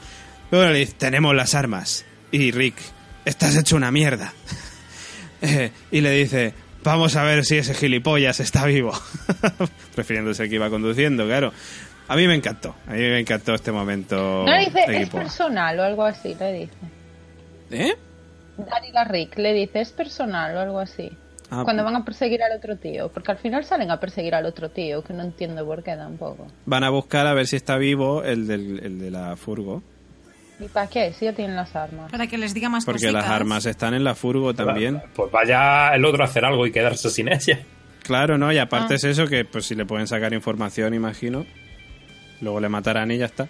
Luego le dice, tenemos las armas. Y Rick, estás hecho una mierda. Eh, y le dice, vamos a ver si ese gilipollas está vivo. Refiriéndose que iba conduciendo, claro. A mí me encantó, a mí me encantó este momento. No le dice, es A". personal o algo así, le dice. ¿Eh? Daryl a Rick le dice, es personal o algo así. Ah, Cuando pues- van a perseguir al otro tío. Porque al final salen a perseguir al otro tío, que no entiendo por qué tampoco. Van a buscar a ver si está vivo el, del, el de la furgo. ¿Y para qué? Si ya tienen las armas. Para que les diga más Porque las armas están en la furgo también. Pues vaya el otro a hacer algo y quedarse sin ella. Claro, ¿no? Y aparte Ah. es eso que pues si le pueden sacar información, imagino. Luego le matarán y ya está.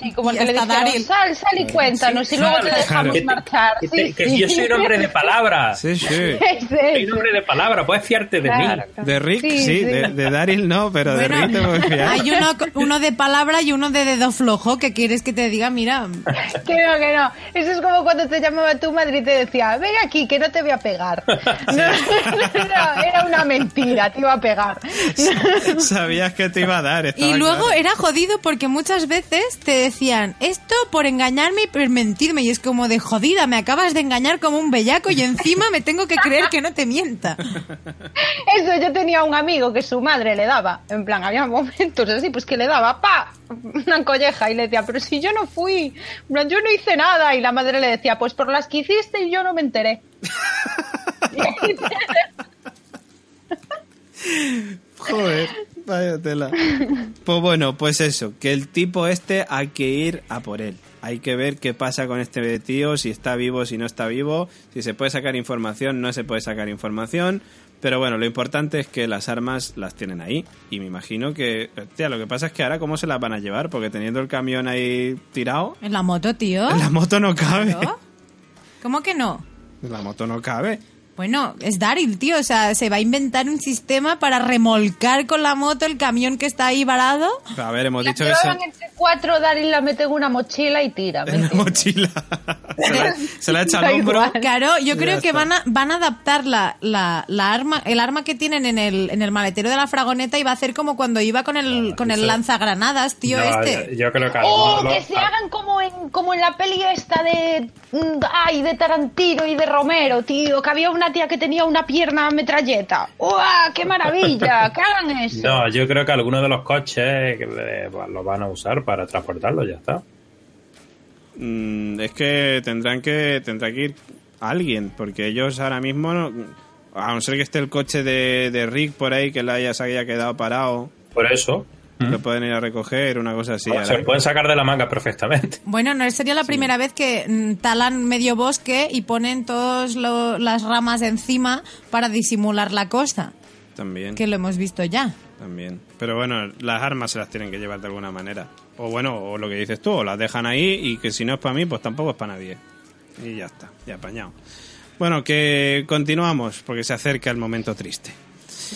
Sí, como el Y que le dijeron, Daryl. sal, sal y cuéntanos, y luego te dejamos marchar. Que, Sí, te- que sí. yo soy un hombre de palabra. Sí, sí. Sí, Soy sí, un hombre de palabra, puedes fiarte de Claro, mí. claro. De Rick, sí, Sí, sí. De, de Daryl no, pero de Rick te puedes fiar. Hay uno, uno de palabra y uno de dedo flojo que quieres que te diga, mira, Que no, que no. Eso es como cuando te llamaba tu madre y te decía, ven aquí, que no te voy a pegar. No, no, era una mentira, te iba a pegar. Sabías que te iba a dar. Y luego claro. era jodido porque muchas veces te decían esto por engañarme y por mentirme. Y es como de jodida, me acabas de engañar como un bellaco y encima me tengo que creer que no te mienta. Eso, yo tenía un amigo que su madre le daba, en plan, había momentos así, pues que le daba, pa, una colleja y le decía, pero si yo no fui, yo no hice nada. Y la madre le decía, pues por las que hiciste yo no me enteré. Joder, vaya tela. Pues bueno, pues eso, que el tipo este hay que ir a por él. Hay que ver qué pasa con este tío, si está vivo, si no está vivo, si se puede sacar información, no se puede sacar información. Pero bueno, lo importante es que las armas las tienen ahí. Y me imagino que, hostia, lo que pasa es que ahora cómo se las van a llevar, porque teniendo el camión ahí tirado, En la moto, tío. en la moto no cabe. ¿Cómo que no? En la moto no cabe. Bueno, es Daryl, tío. O sea, se va a inventar un sistema para remolcar con la moto el camión que está ahí varado. A ver, hemos La dicho que se... llevaban entre cuatro, Daryl la mete en una mochila y tira. ¿me en la entiendes? mochila. se, la, se la echa al hombro. Claro, yo creo que van a, van a adaptar la, la, la arma, el arma que tienen en el, en el maletero de la fragoneta y va a hacer como cuando iba con el, con el eso- lanzagranadas, tío, No, este. yo, yo creo que O que se hagan como en, como en la peli esta de. mm, Ay, de Tarantino y de Romero, tío. Que había una tía que tenía una pierna metralleta. ¡Uah! ¡Qué maravilla! ¡Que hagan eso! No, yo creo que algunos de los coches que le- lo van a usar para transportarlo, ya está. Mm, es que tendrán que tendrá que ir alguien, porque ellos ahora mismo, no- a no ser que esté el coche de, de Rick por ahí que le haya, se haya quedado parado, Por eso. Lo pueden ir a recoger, una cosa así. Bueno, se lo pueden sacar de la manga perfectamente. Bueno, no sería la primera vez que mm, talan medio bosque y ponen todas las ramas encima para disimular la cosa, También, que lo hemos visto ya. también. Pero bueno, las armas se las tienen que llevar de alguna manera. O bueno, o lo que dices tú, o las dejan ahí y que si no es para mí, pues tampoco es para nadie. Y ya está, ya apañado. Bueno, que continuamos, porque se acerca el momento triste.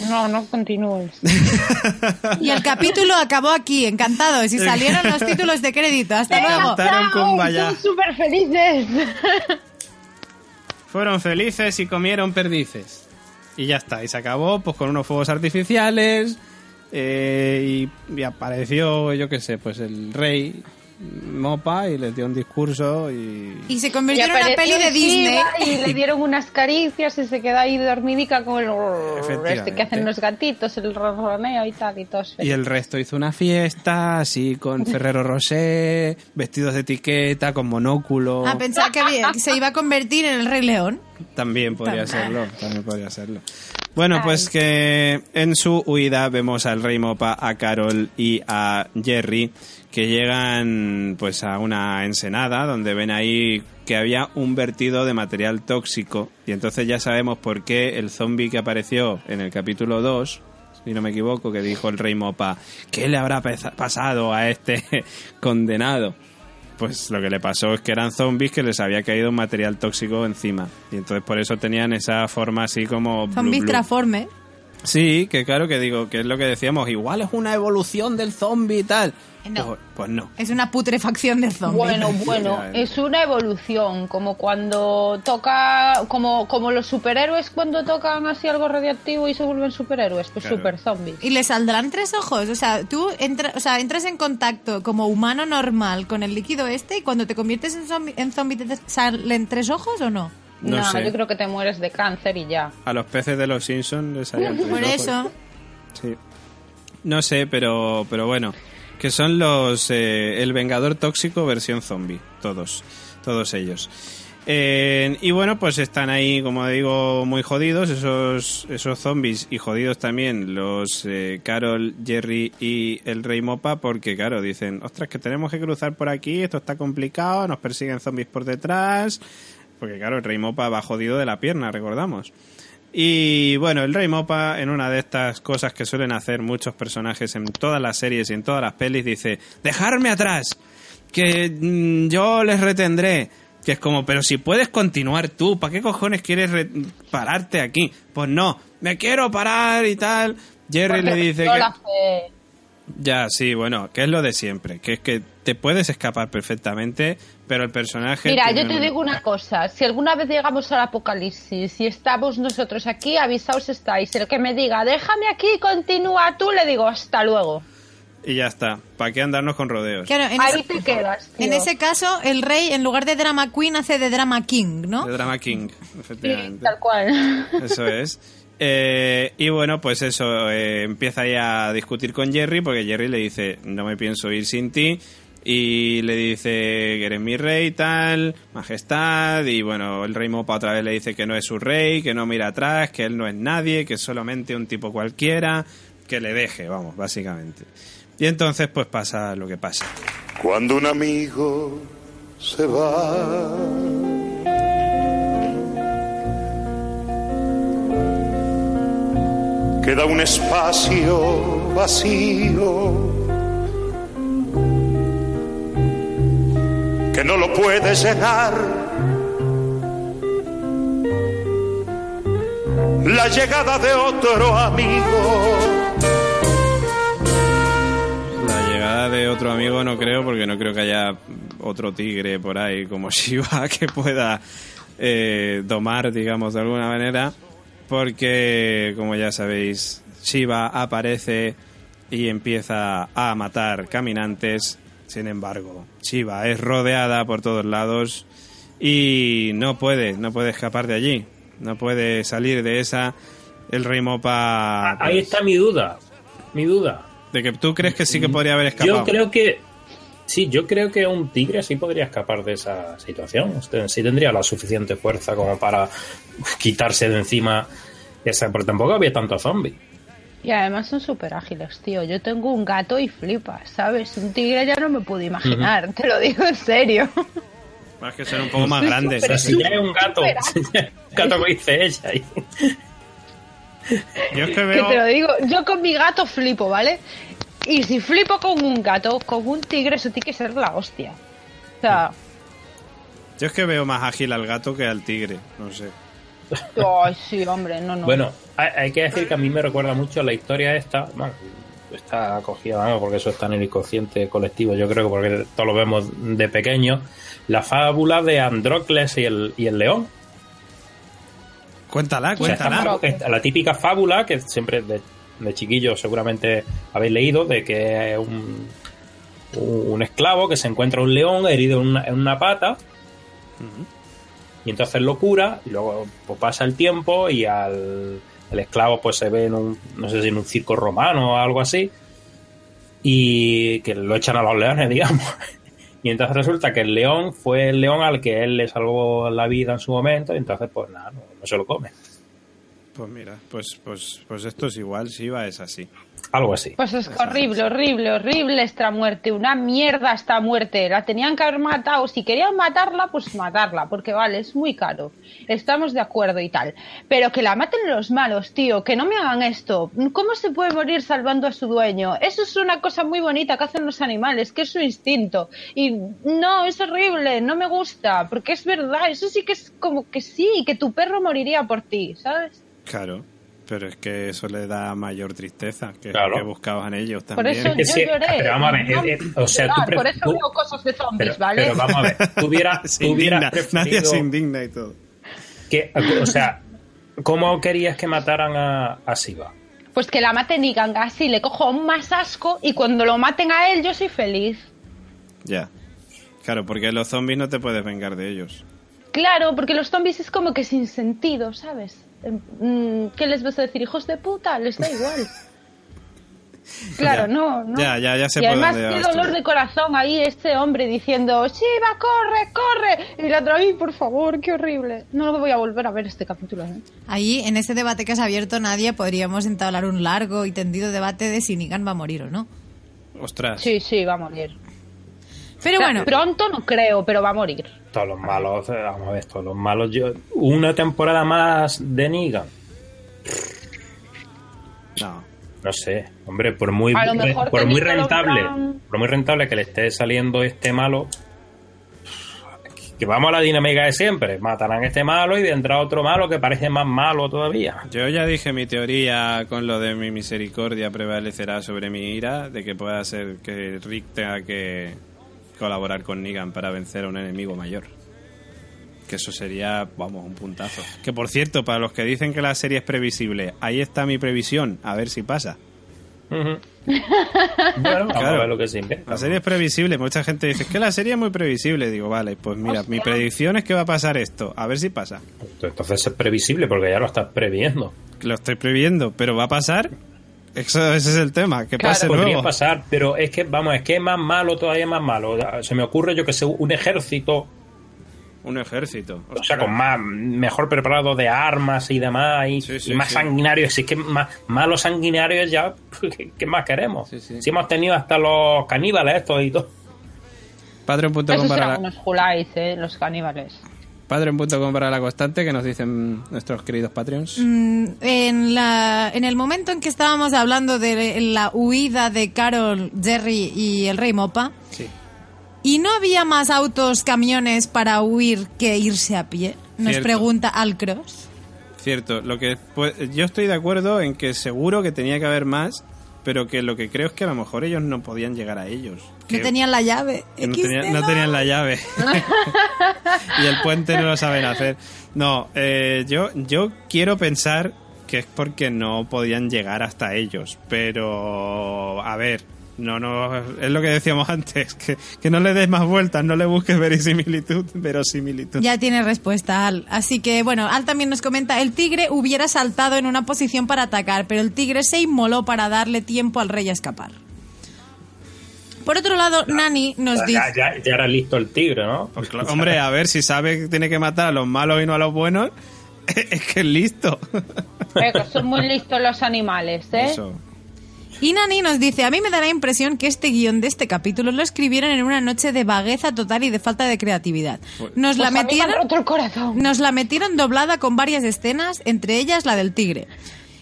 No, no continúes. Y el capítulo acabó aquí, encantados. Y salieron los títulos de crédito. Hasta luego. Son súper felices. Fueron felices y comieron perdices. Y ya está, y se acabó pues con unos fuegos artificiales eh, y, y apareció, yo qué sé, pues el rey Mopa y les dio un discurso y... Y se convirtió en una peli de Disney. Y le dieron unas caricias y se quedó ahí dormidica con el este que hacen los gatitos, el ronroneo y tal y todo. Y el resto hizo una fiesta así con Ferrero Rocher, vestidos de etiqueta, con monóculo. Ah, pensaba que, había- que se iba a convertir en el Rey León. También podría serlo, también podría serlo. Bueno, pues que en su huida vemos al Rey Mopa, a Carol y a Jerry que llegan pues a una ensenada donde ven ahí que había un vertido de material tóxico y entonces ya sabemos por qué el zombie que apareció en el capítulo 2 si no me equivoco, que dijo el Rey Mopa, ¿qué le habrá pasado a este condenado? Pues lo que le pasó es que eran zombies que les había caído un material tóxico encima. Y entonces por eso tenían esa forma así como... Zombies blue. Sí, que claro que digo, que es lo que decíamos, igual es una evolución del zombie y tal. No. Pues, pues no. Es una putrefacción de zombies. Bueno, bueno, es una evolución, como cuando toca, como, como los superhéroes cuando tocan así algo radioactivo y se vuelven superhéroes, pues Claro. super zombies. Y le saldrán tres ojos. O sea, tú entra- o sea, entras en contacto como humano normal con el líquido este y cuando te conviertes en zombie, en zombie ¿te salen tres ojos o no? No sé. yo creo que te mueres de cáncer y ya. A los peces de los Simpsons les tres Por ojos. eso. Sí. No sé, pero, pero bueno, que son los eh, el Vengador Tóxico versión zombie, todos, todos ellos. Eh, y bueno, pues están ahí, como digo, muy jodidos esos, esos zombies y jodidos también los eh, Carol, Jerry y el Rey Mopa porque, claro, dicen, ostras, que tenemos que cruzar por aquí, esto está complicado, nos persiguen zombies por detrás, porque claro, el Rey Mopa va jodido de la pierna, recordamos. Y bueno, el Rey Mopa, en una de estas cosas que suelen hacer muchos personajes en todas las series y en todas las pelis, dice, dejarme atrás, que mm, yo les retendré. Que es como, pero si puedes continuar tú, ¿para qué cojones quieres re- pararte aquí? Pues no, me quiero parar y tal. Jerry le dice que... Ya, sí, bueno, que es lo de siempre, que es que te puedes escapar perfectamente, pero el personaje... Mira, yo te un- digo una cosa, si alguna vez llegamos al apocalipsis y estamos nosotros aquí, avisaos estáis. El que me diga, déjame aquí, continúa tú, le digo, hasta luego. Y ya está, ¿para qué andarnos con rodeos? Claro, en, Ahí ese, te quedas. tío. en ese caso, el rey, en lugar de Drama Queen, hace de Drama King, ¿no? De Drama King, Sí, efectivamente. tal cual. Eso es. Eh, y bueno, pues eso, eh, empieza ya a discutir con Jerry porque Jerry le dice, no me pienso ir sin ti. Y le dice que eres mi rey, tal, majestad. Y bueno, el rey Mopa otra vez le dice que no es su rey, que no mira atrás, que él no es nadie, que es solamente un tipo cualquiera, que le deje, vamos, básicamente. Y entonces pues pasa lo que pasa. Cuando un amigo se va, queda un espacio vacío que no lo puedes llenar. La llegada de otro amigo. La llegada de otro amigo no creo, porque no creo que haya otro tigre por ahí como Shiva que pueda eh, domar, digamos, de alguna manera. Porque, como ya sabéis, Shiva aparece y empieza a matar caminantes. Sin embargo, Shiva es rodeada por todos lados y no puede, no puede escapar de allí. No puede salir de esa. El rey Mopa... Ahí pues, está mi duda. Mi duda. De que tú crees que sí que podría haber escapado. Yo creo que. Sí, yo creo que un tigre sí podría escapar de esa situación. Usted sí tendría la suficiente fuerza como para quitarse de encima esa. Porque tampoco había tanto zombie. Y además son súper ágiles, tío. Yo tengo un gato y flipas, ¿sabes? Un tigre ya no me puedo imaginar, te lo digo en serio. Más que ser un poco más grandes. así. Si ya es un gato. un gato que dice ella. y- Yo es que Que veo. te lo digo, yo con mi gato flipo, ¿vale? Y si flipo con un gato, con un tigre, eso tiene que ser la hostia. O sea, Yo es que veo más ágil al gato que al tigre. No sé. Ay, sí, hombre, no, no. Bueno, hay, hay que decir que a mí me recuerda mucho la historia esta. Bueno, está cogida, vamos, porque eso está en el inconsciente colectivo, yo creo que porque todos lo vemos de pequeño. La fábula de Andrócles y el, y el león. Cuéntala, O sea, esta cuéntala. la típica fábula que siempre de, de chiquillo seguramente habéis leído de que es un, un esclavo que se encuentra un león herido en una, en una pata. Y entonces lo cura y luego pues, pasa el tiempo y al el esclavo pues se ve en un no sé si en un circo romano o algo así y que lo echan a los leones digamos. Y entonces resulta que el león fue el león al que él le salvó la vida en su momento y entonces pues nada no, no se lo come Pues mira, pues, pues, pues esto es igual, Shiva es así. algo así Pues es horrible, horrible, horrible esta muerte. Una mierda esta muerte. La tenían que haber matado. Si querían matarla, pues matarla. Porque vale, es muy caro. Estamos de acuerdo y tal. Pero que la maten los malos, tío. Que no me hagan esto. ¿Cómo se puede morir salvando a su dueño? Eso es una cosa muy bonita que hacen los animales, que es su instinto. Y no, es horrible. No me gusta. Porque es verdad. Eso sí que es como que sí. Que tu perro moriría por ti, ¿sabes? Claro, pero es que eso le da mayor tristeza, que Claro. es lo que buscaban ellos Por también. eso que yo sí, lloré. pero vamos a ver, No, eh, eh, o sea, tú llorar, pre- por eso tú- veo cosas de zombies, pero, ¿vale? pero vamos a ver tú hubieras, tú nadie se indigna y todo. que, o sea ¿cómo querías que mataran a, a Siva? Pues que la maten y así le cojo aún más asco y cuando lo maten a él yo soy feliz. Ya. Claro, porque los zombies no te puedes vengar de ellos. Claro, porque los zombies es como que sin sentido, ¿sabes? Em, mm, ¿Qué les vas a decir? Hijos de puta, les da igual. Claro, Ya. no, no. Ya, ya, ya sé y además qué dolor de corazón ahí este hombre diciendo, Shiva, corre, corre. Y la otra vez, por favor, qué horrible. No lo voy a volver a ver este capítulo. ¿eh? Ahí, en este debate que has abierto, Nadia, podríamos entablar un largo y tendido debate de si Negan va a morir o no. Ostras. Sí, sí, va a morir. Pero O sea, bueno, Pronto no creo, pero va a morir. todos los malos eh, vamos a ver todos los malos yo una temporada más de Negan No. no sé hombre por muy mejor por muy rentable por muy rentable que le esté saliendo este malo que vamos a la dinámica de siempre matarán este malo y vendrá otro malo que parece más malo todavía Yo ya dije mi teoría con lo de mi misericordia prevalecerá sobre mi ira, de que pueda ser que Rick tenga que colaborar con Negan para vencer a un enemigo mayor. Que eso sería, vamos, un puntazo. Que por cierto, para los que dicen que la serie es previsible, ahí está mi previsión, a ver si pasa. Bueno vamos Claro. a ver lo que se inventa La serie es previsible, mucha gente dice "Es que la serie es muy previsible. Digo, vale, pues mira, mi predicción es que va a pasar esto, a ver si pasa. entonces es previsible porque ya lo estás previendo Lo estoy previendo, pero va a pasar. Eso, ese es el tema, que Claro. pase podría luego. pasar, pero es que, vamos, es que es más malo, todavía más malo. Se me ocurre, yo que sé, un ejército, Un ejército. o sea, con más, mejor preparado de armas y demás, y, Sí, sí, y más sí. sanguinarios. Si es que más, malos sanguinarios ya, ¿qué, qué más queremos? Sí, sí. Si hemos tenido hasta los caníbales estos y todo. Patreon.com Esos para, eran unos Julais, ¿eh? Los caníbales. Patreon.com para la constante, que nos dicen nuestros queridos Patreons. mm, en, la, en el momento en que estábamos hablando de la huida de Carol, Jerry y el Rey Mopa, Sí. ¿y no había más autos, camiones para huir que irse a pie? Nos Cierto. pregunta Alcross. Cierto, lo que yo estoy de acuerdo en que seguro que tenía que haber más, pero que lo que creo es que a lo mejor ellos no podían llegar a ellos. Que Que- tenían la llave. no, tenía- no tenían la llave. y el puente no lo saben hacer. No, eh, yo, yo quiero pensar que es porque no podían llegar hasta ellos. Pero, a ver, no, no, es lo que decíamos antes, que, que no le des más vueltas, no le busques verisimilitud, verosimilitud. Ya tiene respuesta Al. Así que, bueno, Al también nos comenta, el tigre hubiera saltado en una posición para atacar, pero el tigre se inmoló para darle tiempo al rey a escapar. Por otro lado, Nani nos dice... Ya, ya, ya era listo el tigre, ¿no? Pues claro, hombre, a ver, si sabe que tiene que matar a los malos y no a los buenos, es que es listo. Que son muy listos los animales, ¿eh? Eso. Y Nani nos dice, a mí me da la impresión que este guion de este capítulo lo escribieron en una noche de vagueza total y de falta de creatividad. Nos Pues la metieron... corazón. Nos la metieron doblada con varias escenas, entre ellas la del tigre.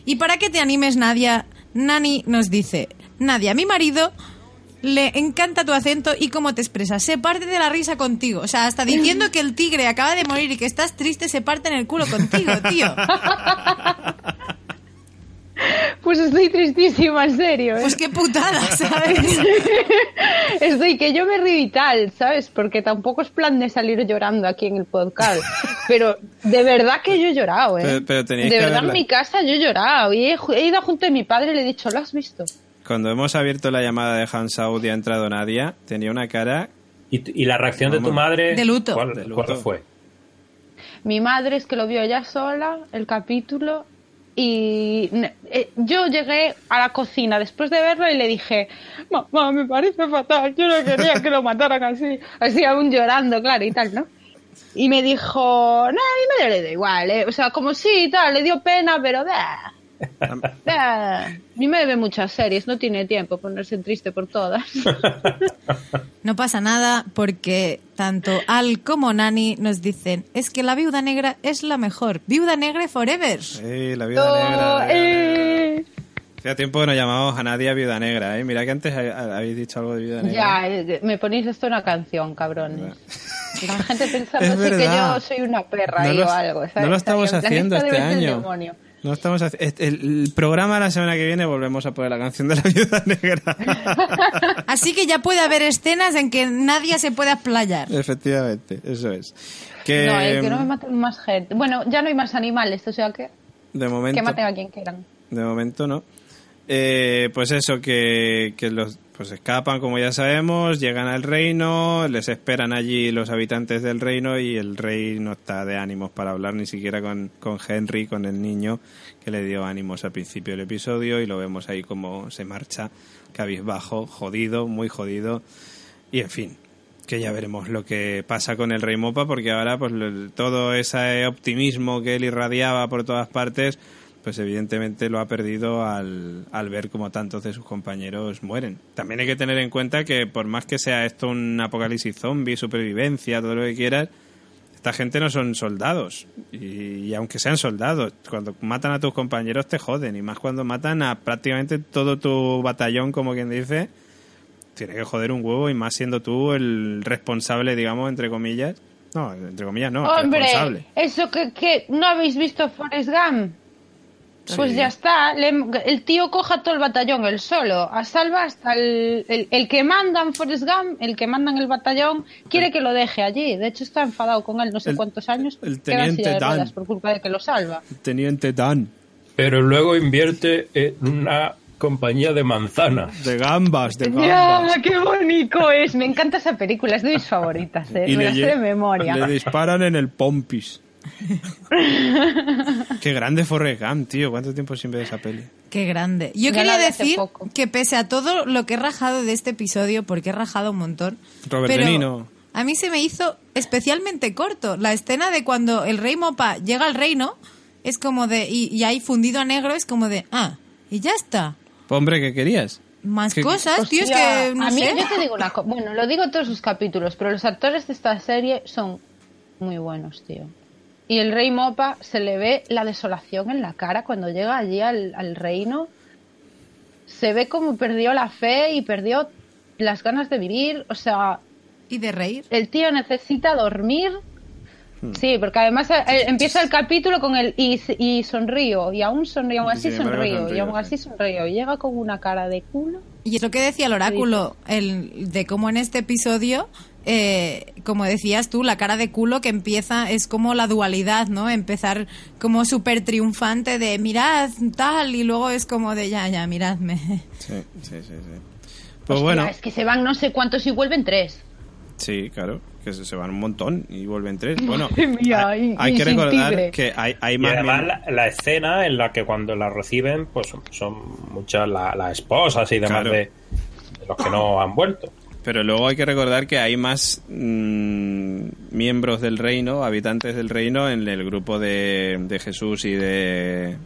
Y para que te animes, Nadia, Nani nos dice, Nadia, mi marido le encanta tu acento y cómo te expresas. Se parte de la risa contigo. O sea, hasta diciendo que el tigre acaba de morir y que estás triste, se parte en el culo contigo, tío. Pues estoy tristísima, en serio. ¿eh? Pues qué putada, ¿sabes? Estoy que yo me río y tal, ¿sabes? Porque tampoco es plan de salir llorando aquí en el podcast. Pero de verdad que yo he llorado, ¿eh? Pero- pero teníais de que verdad verla. en mi casa yo he llorado. Y he, he ido junto a mi padre y le he dicho, ¿lo has visto? Cuando hemos abierto la llamada de Hans Saud y ha entrado Nadia, tenía una cara... ¿Y, y la reacción de tu madre? De luto. ¿Cuál, De cuál luto. fue? Mi madre es que lo vio ella sola, el capítulo, y eh, yo llegué a la cocina después de verlo y le dije, mamá, me parece fatal, yo no quería que lo mataran así, así aún llorando, claro, y tal, ¿no? Y me dijo, no, a mi madre le da igual, ¿eh? o sea, como sí tal, le dio pena, pero da. da. Mi madre ve muchas series, no tiene tiempo ponerse triste por todas. No pasa nada porque tanto Al como Nani nos dicen es que la viuda negra es la mejor. Viuda negra forever. Eh, la viuda Oh, negra. la viuda eh. negra. Hacía tiempo que no llamábamos a Nadia viuda negra, ¿eh? Mira que antes ha- habéis dicho algo de viuda negra. Ya, eh, me ponéis esto una canción, cabrones. La gente pensando que yo soy una perra No ahí lo- o algo. ¿sabes? no lo estamos En haciendo este año. No estamos este- el, el programa la semana que viene volvemos a poner la canción de la viuda negra. Así que ya puede haber escenas en que nadie se pueda explayar. Efectivamente, eso es. Que, No, el que no me maten más gente. Bueno, ya no hay más animales, o sea que de momento, que maten a quien quieran. de momento no. Eh, pues eso, que, que los pues escapan, como ya sabemos, llegan al reino, les esperan allí los habitantes del reino y el rey no está de ánimos para hablar ni siquiera con, con Henry, con el niño que le dio ánimos al principio del episodio y lo vemos ahí como se marcha, cabizbajo, jodido, muy jodido. Y en fin, que ya veremos lo que pasa con el rey Mopa porque ahora pues todo ese optimismo que él irradiaba por todas partes pues evidentemente lo ha perdido al, al ver como tantos de sus compañeros mueren. También hay que tener en cuenta que por más que sea esto un apocalipsis zombie, supervivencia, todo lo que quieras, esta gente no son soldados. Y, y aunque sean soldados, cuando matan a tus compañeros te joden. Y más cuando matan a prácticamente todo tu batallón, como quien dice, tiene que joder un huevo y más siendo tú el responsable, digamos, entre comillas. No, entre comillas no, Hombre, responsable. eso que, que no habéis visto Forrest Gump. Pues Sí. ya está, le- el tío coja todo el batallón, él solo, a salva hasta el, el, el que manda en Forrest Gump, el que manda en el batallón, quiere que lo deje allí. De hecho, está enfadado con él no sé El- cuántos años. el teniente de Dan. por culpa de que lo salva. Teniente Dan. Pero luego invierte en una compañía de manzanas. De gambas, de ¡Ya! gambas. ¡Qué bonito es! Me encanta esa película, es de mis favoritas, ¿eh? me la sé lle- de memoria. le disparan en el pompis. Qué grande Forrest Gump, tío. ¿Cuánto tiempo sin ver esa peli? Qué grande. Yo quería decir que pese a todo lo que he rajado de este episodio, porque he rajado un montón, Robert pero De a mí se me hizo especialmente corto. La escena de cuando el rey Mopa llega al reino es como de, y, y ahí fundido a negro es como de, ah, y ya está. Pues, Hombre, ¿qué querías? Más ¿Qué- cosas, tío, es Hostia, que no a mí sé. yo te digo una cosa, bueno, lo digo todos sus capítulos, pero los actores de esta serie son muy buenos, tío. Y el rey Mopa se le ve la desolación en la cara cuando llega allí al, al reino. Se ve como perdió la fe y perdió las ganas de vivir. O sea, Y de reír. el tío necesita dormir. Hmm. Sí, porque además eh, empieza el capítulo con el y, y sonrío, y aún sonrío, aún así sonrío, y aún así sonrío. Y llega con una cara de culo. Y es lo que decía el oráculo, el, de cómo en este episodio, eh, como decías tú, la cara de culo que empieza es como la dualidad, ¿no? Empezar como súper triunfante de mirad tal y luego es como de ya, ya, miradme. Sí, sí, sí. sí. Pues Hostia, bueno, Es que se van no sé cuántos y vuelven tres. sí, claro, que se, van un montón y vuelven tres. Bueno, mía, hay, y- hay y que recordar tigre. que hay, hay Y más... además la, la escena en la que cuando la reciben, pues son, son muchas la- las esposas y demás Claro. de, de los que no han vuelto. Pero luego hay que recordar que hay más mm, miembros del reino, habitantes del reino, en el grupo de, de Jesús y de...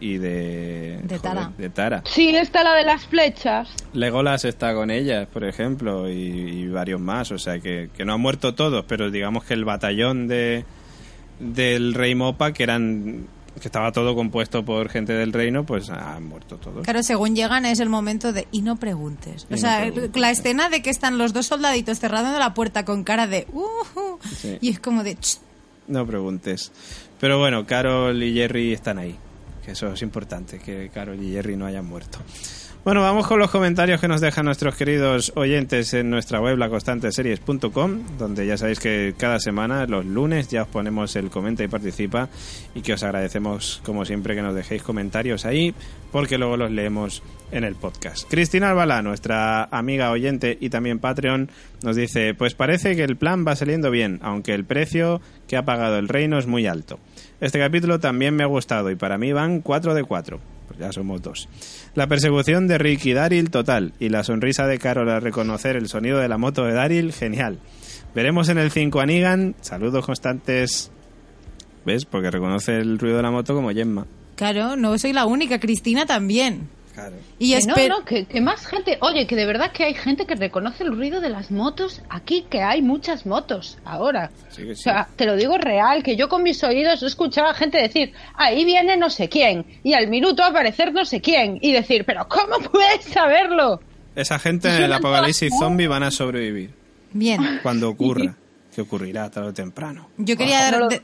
Y de... De Tara. de Tara. Sí, está la de las flechas. Legolas está con ellas, por ejemplo, y, y varios más. O sea, que, que no han muerto todos, pero digamos que el batallón de del Rey Mopa, que eran que estaba todo compuesto por gente del reino, pues han muerto todos. Claro, según llegan es el momento de y no preguntes. Y O no sea, preguntes. la escena de que están los dos soldaditos cerrando la puerta con cara de "Uh", Sí. y es como de "Ch". No preguntes. Pero bueno, Carol y Jerry están ahí. Que eso es importante, que Carol y Jerry no hayan muerto. Bueno, vamos con los comentarios que nos dejan nuestros queridos oyentes en nuestra web, laconstanteseries.com, donde ya sabéis que cada semana, los lunes, ya os ponemos el comenta y participa y que os agradecemos, como siempre, que nos dejéis comentarios ahí, porque luego los leemos en el podcast. Cristina Albalá, nuestra amiga oyente y también Patreon, nos dice, pues parece que el plan va saliendo bien, aunque el precio que ha pagado el reino es muy alto. Este capítulo también me ha gustado y para mí van 4 de 4. Pues ya somos dos. La persecución de Rick y Daryl, total. Y la sonrisa de Carol al reconocer el sonido de la moto de Daryl, genial. Veremos en el 5 a Negan. Saludos constantes. ¿Ves? Porque reconoce el ruido de la moto como Gemma. Claro, no soy la única, Cristina también. Claro. Y Que espero no, no, que, que más gente. Oye, que de verdad que hay gente que reconoce el ruido de las motos aquí, que hay muchas motos ahora. Sí O sea, te lo digo real, que yo con mis oídos he escuchado a gente decir, ahí viene no sé quién, y al minuto aparecer no sé quién, y decir, pero ¿cómo puedes saberlo? Esa gente en el apocalipsis zombie van a sobrevivir. bien. Cuando ocurra. Que ocurrirá tarde o temprano. Yo quería, No lo de-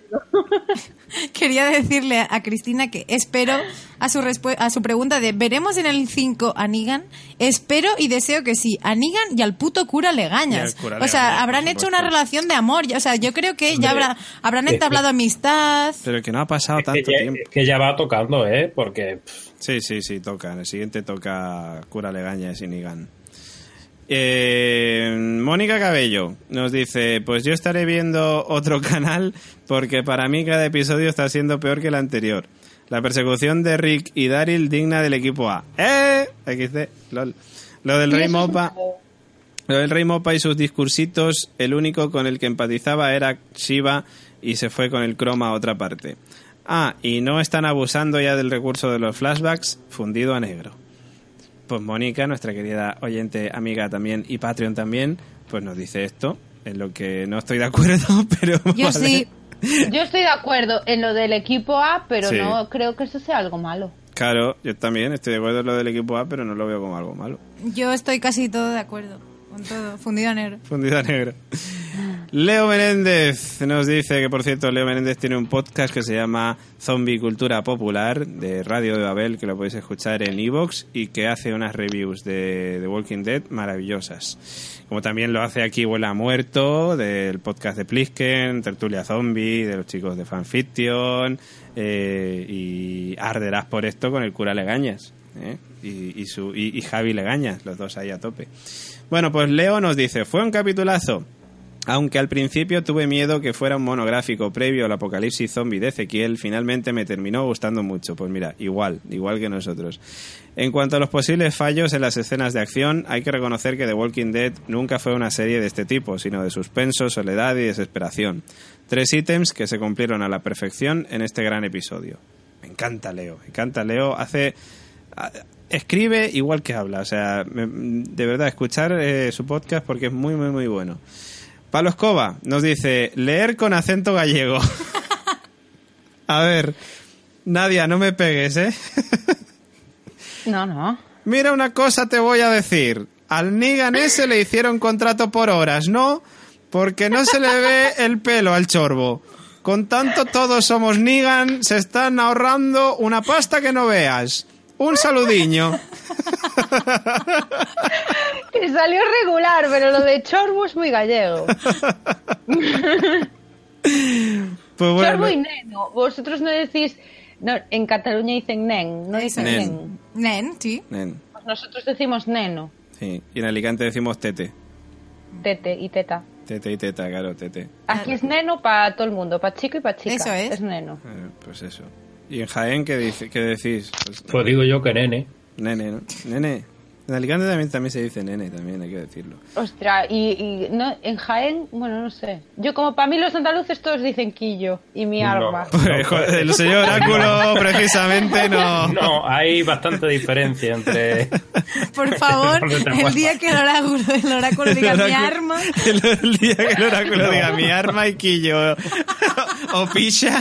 quería decirle a Cristina que espero a su, respu- a su pregunta de ¿veremos en el 5 a Negan? Espero y deseo que sí, a Negan y al puto cura Legañas. Cura o sea, Legañas, habrán hecho una relación de amor. O sea, yo creo que ya habrá, habrán entablado amistad. Pero que no ha pasado Es que, tanto ya, tiempo. es que ya va tocando, ¿eh? Porque Sí, sí, sí, toca. En el siguiente toca Cura Legañas y Nigan. Eh, Mónica Cabello nos dice, pues yo estaré viendo otro canal porque para mí cada episodio está siendo peor que el anterior. La persecución de Rick y Daryl digna del equipo A. ¡Eh! Lol. Lo del Rey Mopa... Lo del Rey Mopa y sus discursitos, el único con el que empatizaba era Shiva y se fue con el croma a otra parte. Ah, y no están abusando ya del recurso de los flashbacks fundido a negro. Pues Mónica, nuestra querida oyente, amiga también y Patreon también, pues nos dice esto, en lo que no estoy de acuerdo, pero... Yo vale. sí. Yo estoy de acuerdo en lo del equipo A, pero Sí. no creo que eso sea algo malo. Claro, yo también estoy de acuerdo en lo del equipo A, pero no lo veo como algo malo. Yo estoy casi todo de acuerdo con todo, fundido a negro. Fundida negra. Leo Menéndez nos dice que, por cierto, Leo Menéndez tiene un podcast que se llama Zombie Cultura Popular de Radio de Babel, que lo podéis escuchar en Evox y que hace unas reviews de The Walking Dead maravillosas. Como también lo hace aquí Huela Muerto, del podcast de Plisken, Tertulia Zombie, de los chicos de Fanfiction, eh, y arderás por esto con el cura Legañas. ¿eh? Y, y, su, y, y Javi Legañas, los dos ahí a tope. Bueno, pues Leo nos dice, fue un capitulazo. Aunque al principio tuve miedo que fuera un monográfico previo al apocalipsis zombie de Ezequiel, finalmente me terminó gustando mucho. Pues mira, igual, igual que nosotros. En cuanto a los posibles fallos en las escenas de acción, hay que reconocer que The Walking Dead nunca fue una serie de este tipo, sino de suspenso, soledad y desesperación. Tres ítems que se cumplieron a la perfección en este gran episodio. Me encanta Leo, me encanta Leo. Hace escribe igual que habla. O sea, de verdad, escuchar eh, su podcast porque es muy, muy, muy bueno. Pablo Escoba nos dice, leer con acento gallego. A ver, Nadia, no me pegues, ¿eh? No, no. Mira una cosa te voy a decir. Al Nigan ese le hicieron contrato por horas, ¿no? Porque no se le ve el pelo al chorbo. Con tanto todos somos Nigan, se están ahorrando una pasta que no veas. Un saludiño. Que salió regular, pero lo de Chorbo es muy gallego. Pues bueno, Chorbo y Neno. Vosotros no decís... No, en Cataluña dicen nen, no dicen Nen. nen. Nen, sí. Nen, Pues nosotros decimos neno, sí. Y en Alicante decimos tete. tete y teta. Tete y teta, claro, tete. Aquí es neno para todo el mundo, para chico y para chica. Eso es. Es neno. Eh, Pues eso. ¿Y en Jaén qué, dice, qué decís? Pues, pues digo yo que nene. nene, ¿no? Nene. En Alicante también, también se dice nene, también hay que decirlo. Ostras, y, y no, en Jaén, bueno, no sé. Yo como para mí los andaluces todos dicen quillo y mi No. arma. Pues, joder, el señor Oráculo precisamente no... No, hay bastante diferencia entre. Por favor, ¿Dónde te el día que el oráculo, el oráculo diga mi arma. El, el día que el oráculo diga mi arma y quillo o picha.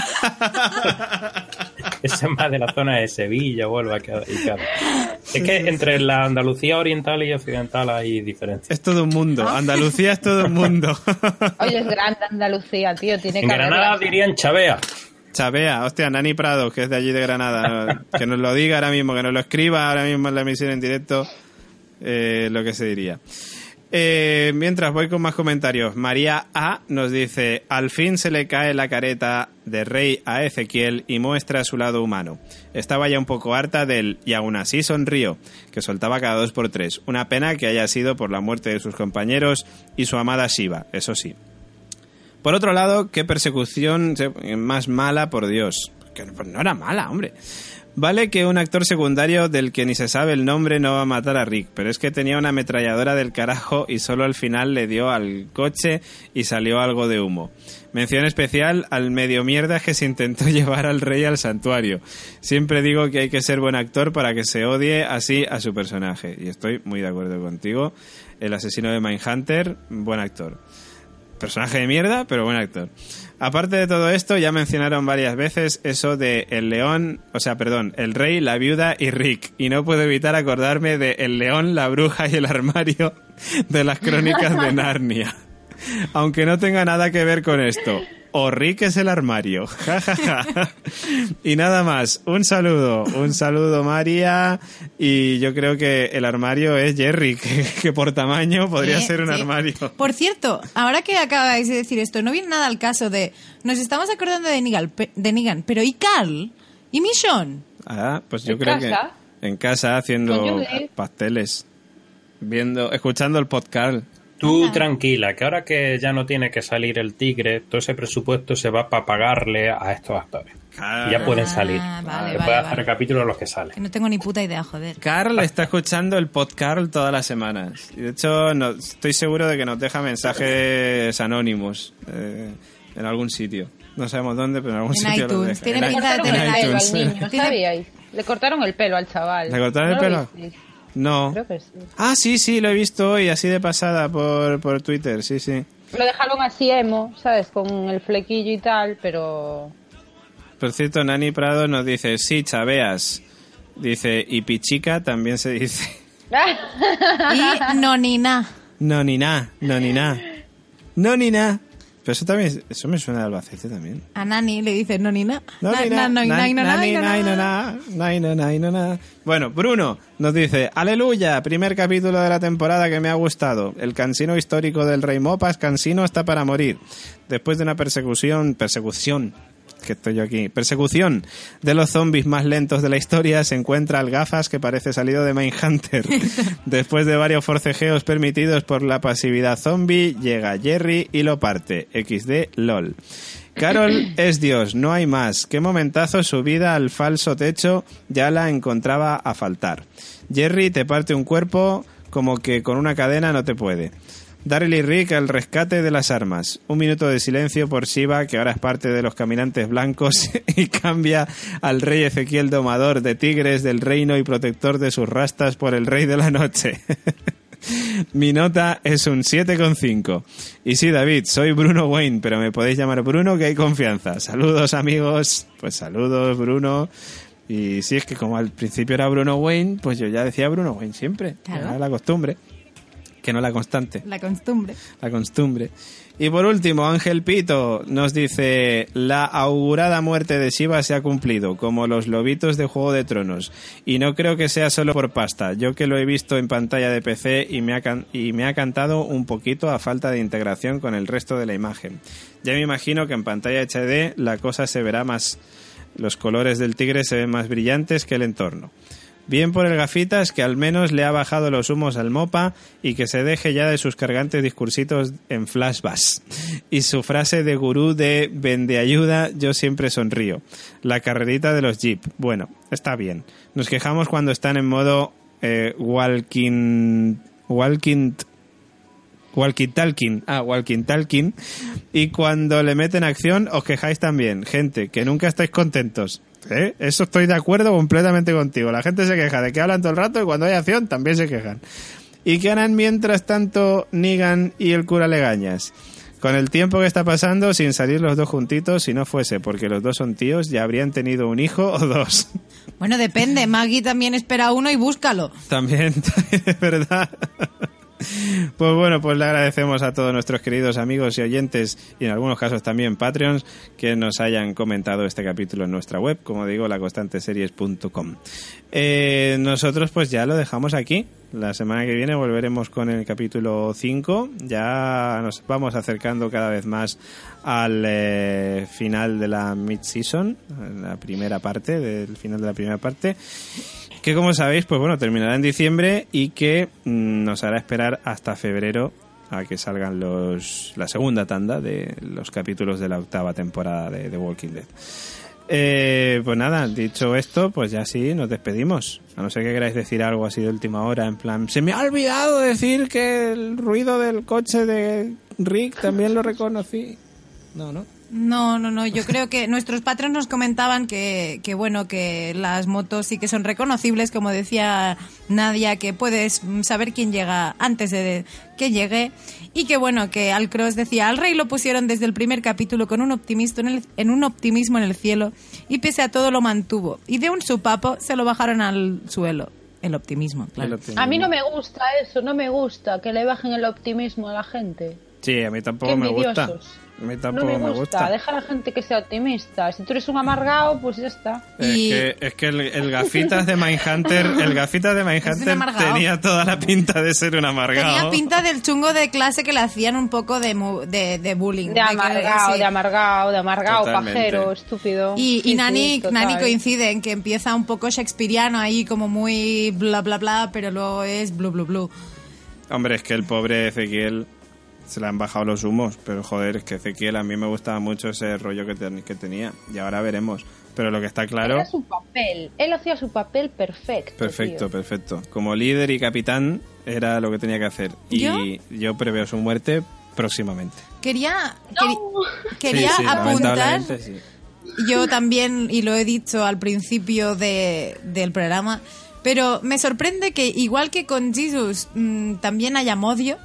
Ese es más de la zona de Sevilla, vuelva a quedar. y cada- Es que entre la Andalucía oriental y occidental hay diferencias. Es todo un mundo. Andalucía es todo un mundo. Oye, es grande Andalucía, tío. Tiene En que Granada dirían Chavea. Chavea, hostia, Nani Prado, que es de allí de Granada, que nos lo diga ahora mismo, que nos lo escriba ahora mismo en la emisión en directo, eh, lo que se diría. Eh, mientras voy con más comentarios, María A nos dice, al fin se le cae la careta de rey a Ezequiel y muestra su lado humano. Estaba ya un poco harta del y aún así sonrió, que soltaba cada dos por tres. Una pena que haya sido por la muerte de sus compañeros y su amada Shiva, eso sí. Por otro lado, qué persecución se- más mala, por Dios. Que pues no era mala, hombre. Vale que un actor secundario del que ni se sabe el nombre no va a matar a Rick, pero es que tenía una ametralladora del carajo y solo al final le dio al coche y salió algo de humo. Mención especial al medio mierda que se intentó llevar al rey al santuario. Siempre digo que hay que ser buen actor para que se odie así a su personaje. Y estoy muy de acuerdo contigo. El asesino de Mindhunter, buen actor personaje de mierda, pero buen actor. Aparte de todo esto, ya mencionaron varias veces eso de el león, o sea, perdón, el rey, la viuda y Rick. Y no puedo evitar acordarme de el león, la bruja y el armario de las crónicas de Narnia. Aunque no tenga nada que ver con esto. O Rick es el armario. Ja, ja, ja. Y nada más. Un saludo. Un saludo, María. Y yo creo que el armario es Jerry, que, que por tamaño podría Sí, ser un sí. armario. Por cierto, ahora que acabáis de decir esto, no viene nada al caso de. Nos estamos acordando de Negan, pe- de Negan pero ¿y Carl? ¿Y Michonne? Ah, pues yo ¿En creo casa? que en casa haciendo Judith. pasteles, viendo, escuchando el podcast. Tú tranquila, que ahora que ya no tiene que salir el tigre, todo ese presupuesto se va para pagarle a estos actores. Y ya pueden salir. Ah, vale, Se vale, hacer vale. capítulos los que salen. Que no tengo ni puta idea, joder. Carl está escuchando el podcast todas las semanas. Y de hecho, no, estoy seguro de que nos deja mensajes anónimos eh, en algún sitio. No sabemos dónde, pero en algún En sitio los iTunes. deja. Tiene pinta de tener iTunes. al niño, Tiene-. Le cortaron el pelo al chaval. ¿Le cortaron el ¿No lo pelo? visteis? No. Creo que sí. Ah, sí, sí, lo he visto hoy, así de pasada por, por Twitter, sí, sí. Lo dejaron así emo, ¿sabes? Con el flequillo y tal, pero... Por cierto, Nani Prado nos dice, sí, chaveas. Dice, y pichica también se dice. Y Nonina. No, ni nada, Pero eso también, eso me suena de Albacete también. A Nani le dice Nonina. No, ni na- no, Na- na- no, na- na- ni no, na- na- no, na- na- no, na- no, na. Bueno, Bruno nos dice, aleluya, primer capítulo de la temporada que me ha gustado. El cansino histórico del rey Mopas, cansino está para morir. Después de una persecución, persecución, que estoy yo aquí, persecución de los zombies más lentos de la historia, se encuentra al gafas que parece salido de Mindhunter. Después de varios forcejeos permitidos por la pasividad zombie, llega Jerry y lo parte. XD LOL. Carol es Dios, no hay más. Qué momentazo subida al falso techo ya la encontraba a faltar. Jerry te parte un cuerpo como que con una cadena no te puede. Daryl y Rick al rescate de las armas. Un minuto de silencio por Shiva, que ahora es parte de los caminantes blancos, y cambia al rey Ezequiel domador de tigres del reino y protector de sus rastas por el rey de la noche. Mi nota es un 7,5. Y sí, David, soy Bruno Wayne, pero me podéis llamar Bruno que hay confianza. Saludos, amigos. Pues saludos, Bruno. Y sí, es que como al principio era Bruno Wayne, pues yo ya decía Bruno Wayne siempre. Claro. Era la costumbre. Que no la constante La costumbre. la costumbre. Y por último, Ángel Pito nos dice, la augurada muerte de Shiva se ha cumplido, como los lobitos de Juego de Tronos. Y no creo que sea solo por pasta, yo que lo he visto en pantalla de PC y me ha, can- y me ha cantado un poquito a falta de integración con el resto de la imagen. Ya me imagino que en pantalla HD la cosa se verá más, los colores del tigre se ven más brillantes que el entorno. Bien por el gafitas que al menos le ha bajado los humos al mopa y que se deje ya de sus cargantes discursitos en flashbacks. Y su frase de gurú de vende ayuda, yo siempre sonrío. La carrerita de los jeep. Bueno, está bien. Nos quejamos cuando están en modo eh, walking walking Walking Talking. Ah, Walking Talking. Y cuando le meten acción, os quejáis también. Gente, que nunca estáis contentos. ¿Eh? Eso estoy de acuerdo completamente contigo. La gente se queja de que hablan todo el rato y cuando hay acción también se quejan. ¿Y qué harán mientras tanto Negan y el cura Legañas? Con el tiempo que está pasando, sin salir los dos juntitos, si no fuese porque los dos son tíos, ya habrían tenido un hijo o dos. Bueno, depende. Maggie también espera uno y búscalo. También, también es verdad. Pues bueno, pues le agradecemos a todos nuestros queridos amigos y oyentes y en algunos casos también Patreons que nos hayan comentado este capítulo en nuestra web, como digo, laconstanteseries.com. Eh, nosotros pues ya lo dejamos aquí. La semana que viene volveremos con el capítulo 5. Ya nos vamos acercando cada vez más al eh, final de la mid-season, la primera parte, del final de la primera parte que como sabéis, pues bueno, terminará en diciembre y que mm, nos hará esperar hasta febrero a que salgan los la segunda tanda de los capítulos de la octava temporada de The Walking Dead. Eh, pues nada, dicho esto, pues ya sí, nos despedimos. A no ser que queráis decir algo así de última hora, en plan, se me ha olvidado decir que el ruido del coche de Rick también lo reconocí. No, no. No, no, no. Yo creo que nuestros patrones nos comentaban que, que, bueno, que las motos sí que son reconocibles, como decía Nadia, que puedes saber quién llega antes de que llegue. Y que bueno, que al Cross decía, al rey lo pusieron desde el primer capítulo con un optimismo en, el, en un optimismo en el cielo y pese a todo lo mantuvo. Y de un supapo se lo bajaron al suelo. El optimismo, claro. El optimismo. A mí no me gusta eso, no me gusta que le bajen el optimismo a la gente. Sí, a mí tampoco me gusta. A mí No tampoco me me gusta. gusta. deja a la gente que sea optimista. Si tú eres un amargado, pues ya está. Es Y- que, es que el, el gafitas de Mindhunter, el gafitas de Mindhunter tenía toda la pinta de ser un amargado. Tenía pinta del chungo de clase que le hacían un poco de, mu- de, de bullying. De amargado, de amargado, de amargado, pajero, estúpido. Y, Nani. Nani coincide en que empieza un poco shakespeariano ahí, como muy bla bla bla, pero luego es blu blu blu. Hombre, es que el pobre Ezequiel se le han bajado los humos, pero joder, es que Ezequiel a mí me gustaba mucho ese rollo que, ten- que tenía y ahora veremos. Pero lo que está claro, Era su papel. Él hacía su papel perfecto. perfecto, tío. perfecto. Como líder y capitán era lo que tenía que hacer y ¿Yo? yo, preveo su muerte próximamente. Quería, quería Sí, sí, apuntar, sí. yo también, y lo he dicho al principio de, del programa, pero me sorprende que igual que con Jesus mm, también haya Modio,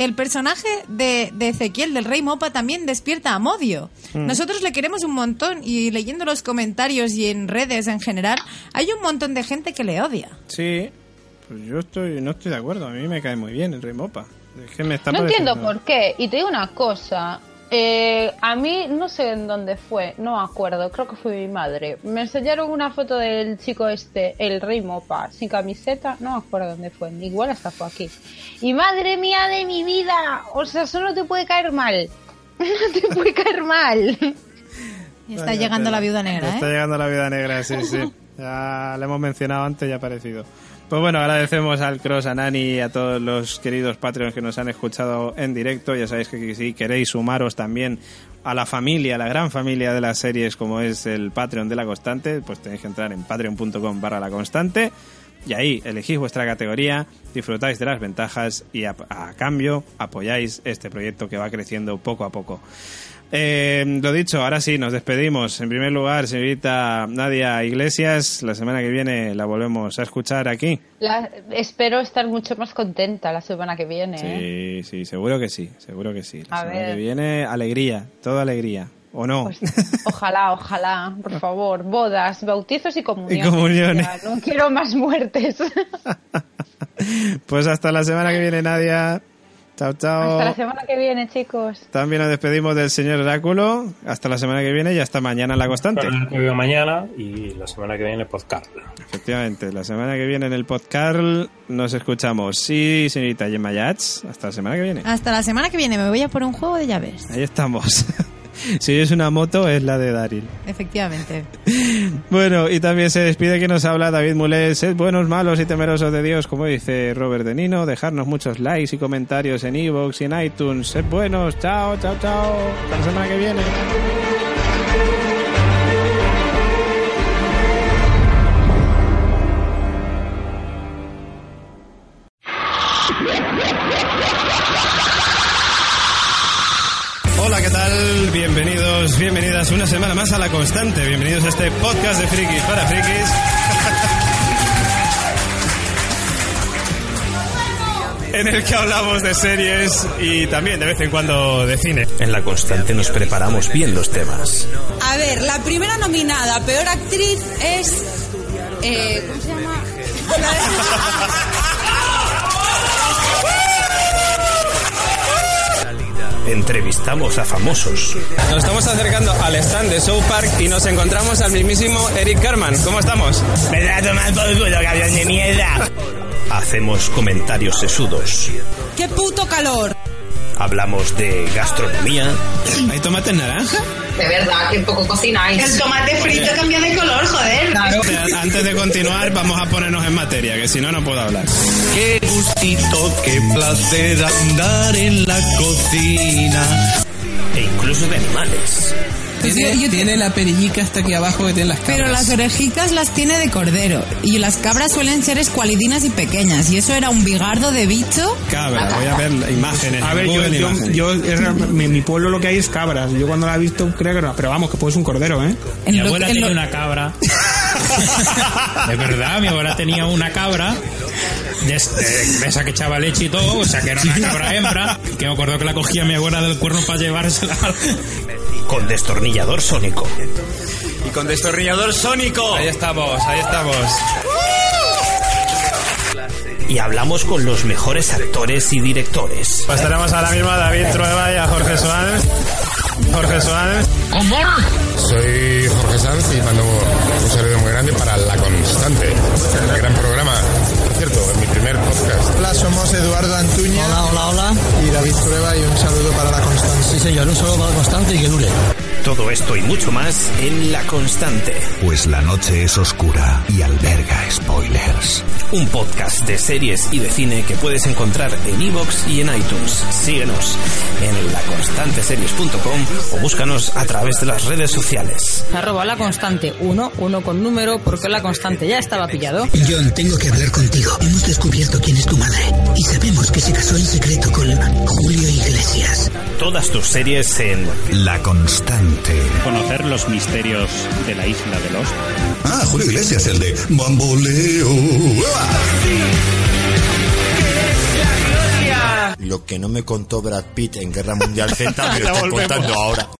el personaje de, de Ezequiel, del Rey Mopa, también despierta amodio. Mm. Nosotros le queremos un montón y leyendo los comentarios y en redes en general, hay un montón de gente que le odia. Sí, pues yo estoy, no estoy de acuerdo. A mí me cae muy bien el Rey Mopa. Es que me está No entiendo por qué. Y te digo una cosa. Eh, a mí no sé en dónde fue, no me acuerdo, creo que fue mi madre. Me enseñaron una foto del chico este, el Rey Mopa, sin camiseta, no me acuerdo dónde fue, igual hasta fue aquí. Y madre mía de mi vida, o sea, solo te puede caer mal. No te puede caer mal. Y está Vaya llegando la viuda negra, Está ¿eh? llegando la viuda negra, sí, sí. Ya lo hemos mencionado antes y ha aparecido. Pues bueno, agradecemos al Cross, a Nani y a todos los queridos Patreons que nos han escuchado en directo. Ya sabéis que si queréis sumaros también a la familia, a la gran familia de las series como es el Patreon de la Constante, pues tenéis que entrar en patreon.com barra la Constante y ahí elegís vuestra categoría, disfrutáis de las ventajas y a, a cambio apoyáis este proyecto que va creciendo poco a poco. Eh, lo dicho, ahora sí, nos despedimos. En primer lugar, señorita Nadia Iglesias, la semana que viene la volvemos a escuchar aquí. La- espero estar mucho más contenta la semana que viene. ¿eh? Sí, sí, seguro que sí, seguro que sí. La A semana ver. que viene, alegría, toda alegría. ¿O no? Pues, ojalá, ojalá, por favor. Bodas, bautizos y comuniones. Y comuniones. Ya, no quiero más muertes. pues hasta la semana que viene, Nadia. Chao, chao. Hasta la semana que viene, chicos. También nos despedimos del señor Oráculo. Hasta la semana que viene y hasta mañana en la constante. Te veo mañana y la semana que viene podcast. Efectivamente, la semana que viene en el podcast nos escuchamos. Sí, señorita Gemma Yats, hasta la semana que viene. Hasta la semana que viene me voy a por un juego de llaves. Ahí estamos. si es una moto, es la de Daryl. Efectivamente. Bueno, y también se despide que nos habla David Mulés. Sed buenos, malos y temerosos de Dios, como dice Robert De Nino. Dejarnos muchos likes y comentarios en iVoox y en iTunes. Sed buenos. Chao, chao, chao. Hasta la semana que viene. Constante. Bienvenidos a este podcast de frikis para frikis. en el que hablamos de series y también de vez en cuando de cine. En La Constante nos preparamos bien los temas. A ver, la primera nominada a peor actriz es. eh, ¿Cómo se llama? Entrevistamos a famosos. Nos estamos acercando al stand de South Park y nos encontramos al mismísimo Eric Carman. ¿Cómo estamos? Me a tomar por culo, cabrón de mierda. Hacemos comentarios sesudos. ¡Qué puto calor! Hablamos de gastronomía. ¿Hay tomate naranja? De verdad, que poco cocináis. El tomate frito cambia de color, joder. Antes de continuar, vamos a ponernos en materia, que si no, no puedo hablar. Qué gustito, qué placer andar en la cocina. E incluso de animales. Tiene, tiene la perillica hasta aquí abajo que tiene las cabras. Pero las orejicas las tiene de cordero. Y las cabras suelen ser escualidinas y pequeñas. Y eso era un bigardo de bicho. Cabra, voy a ver imágenes. A ver, yo, yo, imágenes. yo- real- mi, mi pueblo lo que hay es cabras. Yo cuando la he visto creo que no, pero vamos, que puedes un cordero, ¿eh? En Mi lo- abuela en tenía lo- una cabra. De verdad, mi abuela tenía una cabra. De, de- de esa que echaba leche y todo, o sea que era una cabra hembra. Que me acuerdo que la cogía mi abuela del cuerno para llevársela. Con destornillador sónico. Y con destornillador sónico. Ahí estamos, ahí estamos. Y hablamos con los mejores actores y directores. Pues tenemos ahora mismo a David Trueba y a Jorge Suárez. Jorge Suárez. Soy Jorge Sanz y mando un saludo muy grande para La Constante, el gran programa. Por cierto, en mi primer podcast. Hola, somos Eduardo Antuña. Hola, hola, hola. Y David Prueba y un saludo para la Constante. Sí, señor, un saludo para la Constante y que dure. Todo esto y mucho más en La Constante. Pues la noche es oscura y alberga spoilers. Un podcast de series y de cine que puedes encontrar en iVoox y en iTunes. Síguenos en laconstanteseries.com o búscanos a través de las redes sociales. Arroba la constante 1, 1 con número, porque la constante ya estaba pillado. John, tengo que hablar contigo. Hemos descubierto quién es tu madre y sabemos que se casó en secreto con Julio Iglesias. Todas tus series en La Constante. Conocer los misterios de la isla de los. Ah, Julio Iglesias, el de Bamboleo. Lo que no me contó Brad Pitt en Guerra Mundial Z me lo está contando ahora.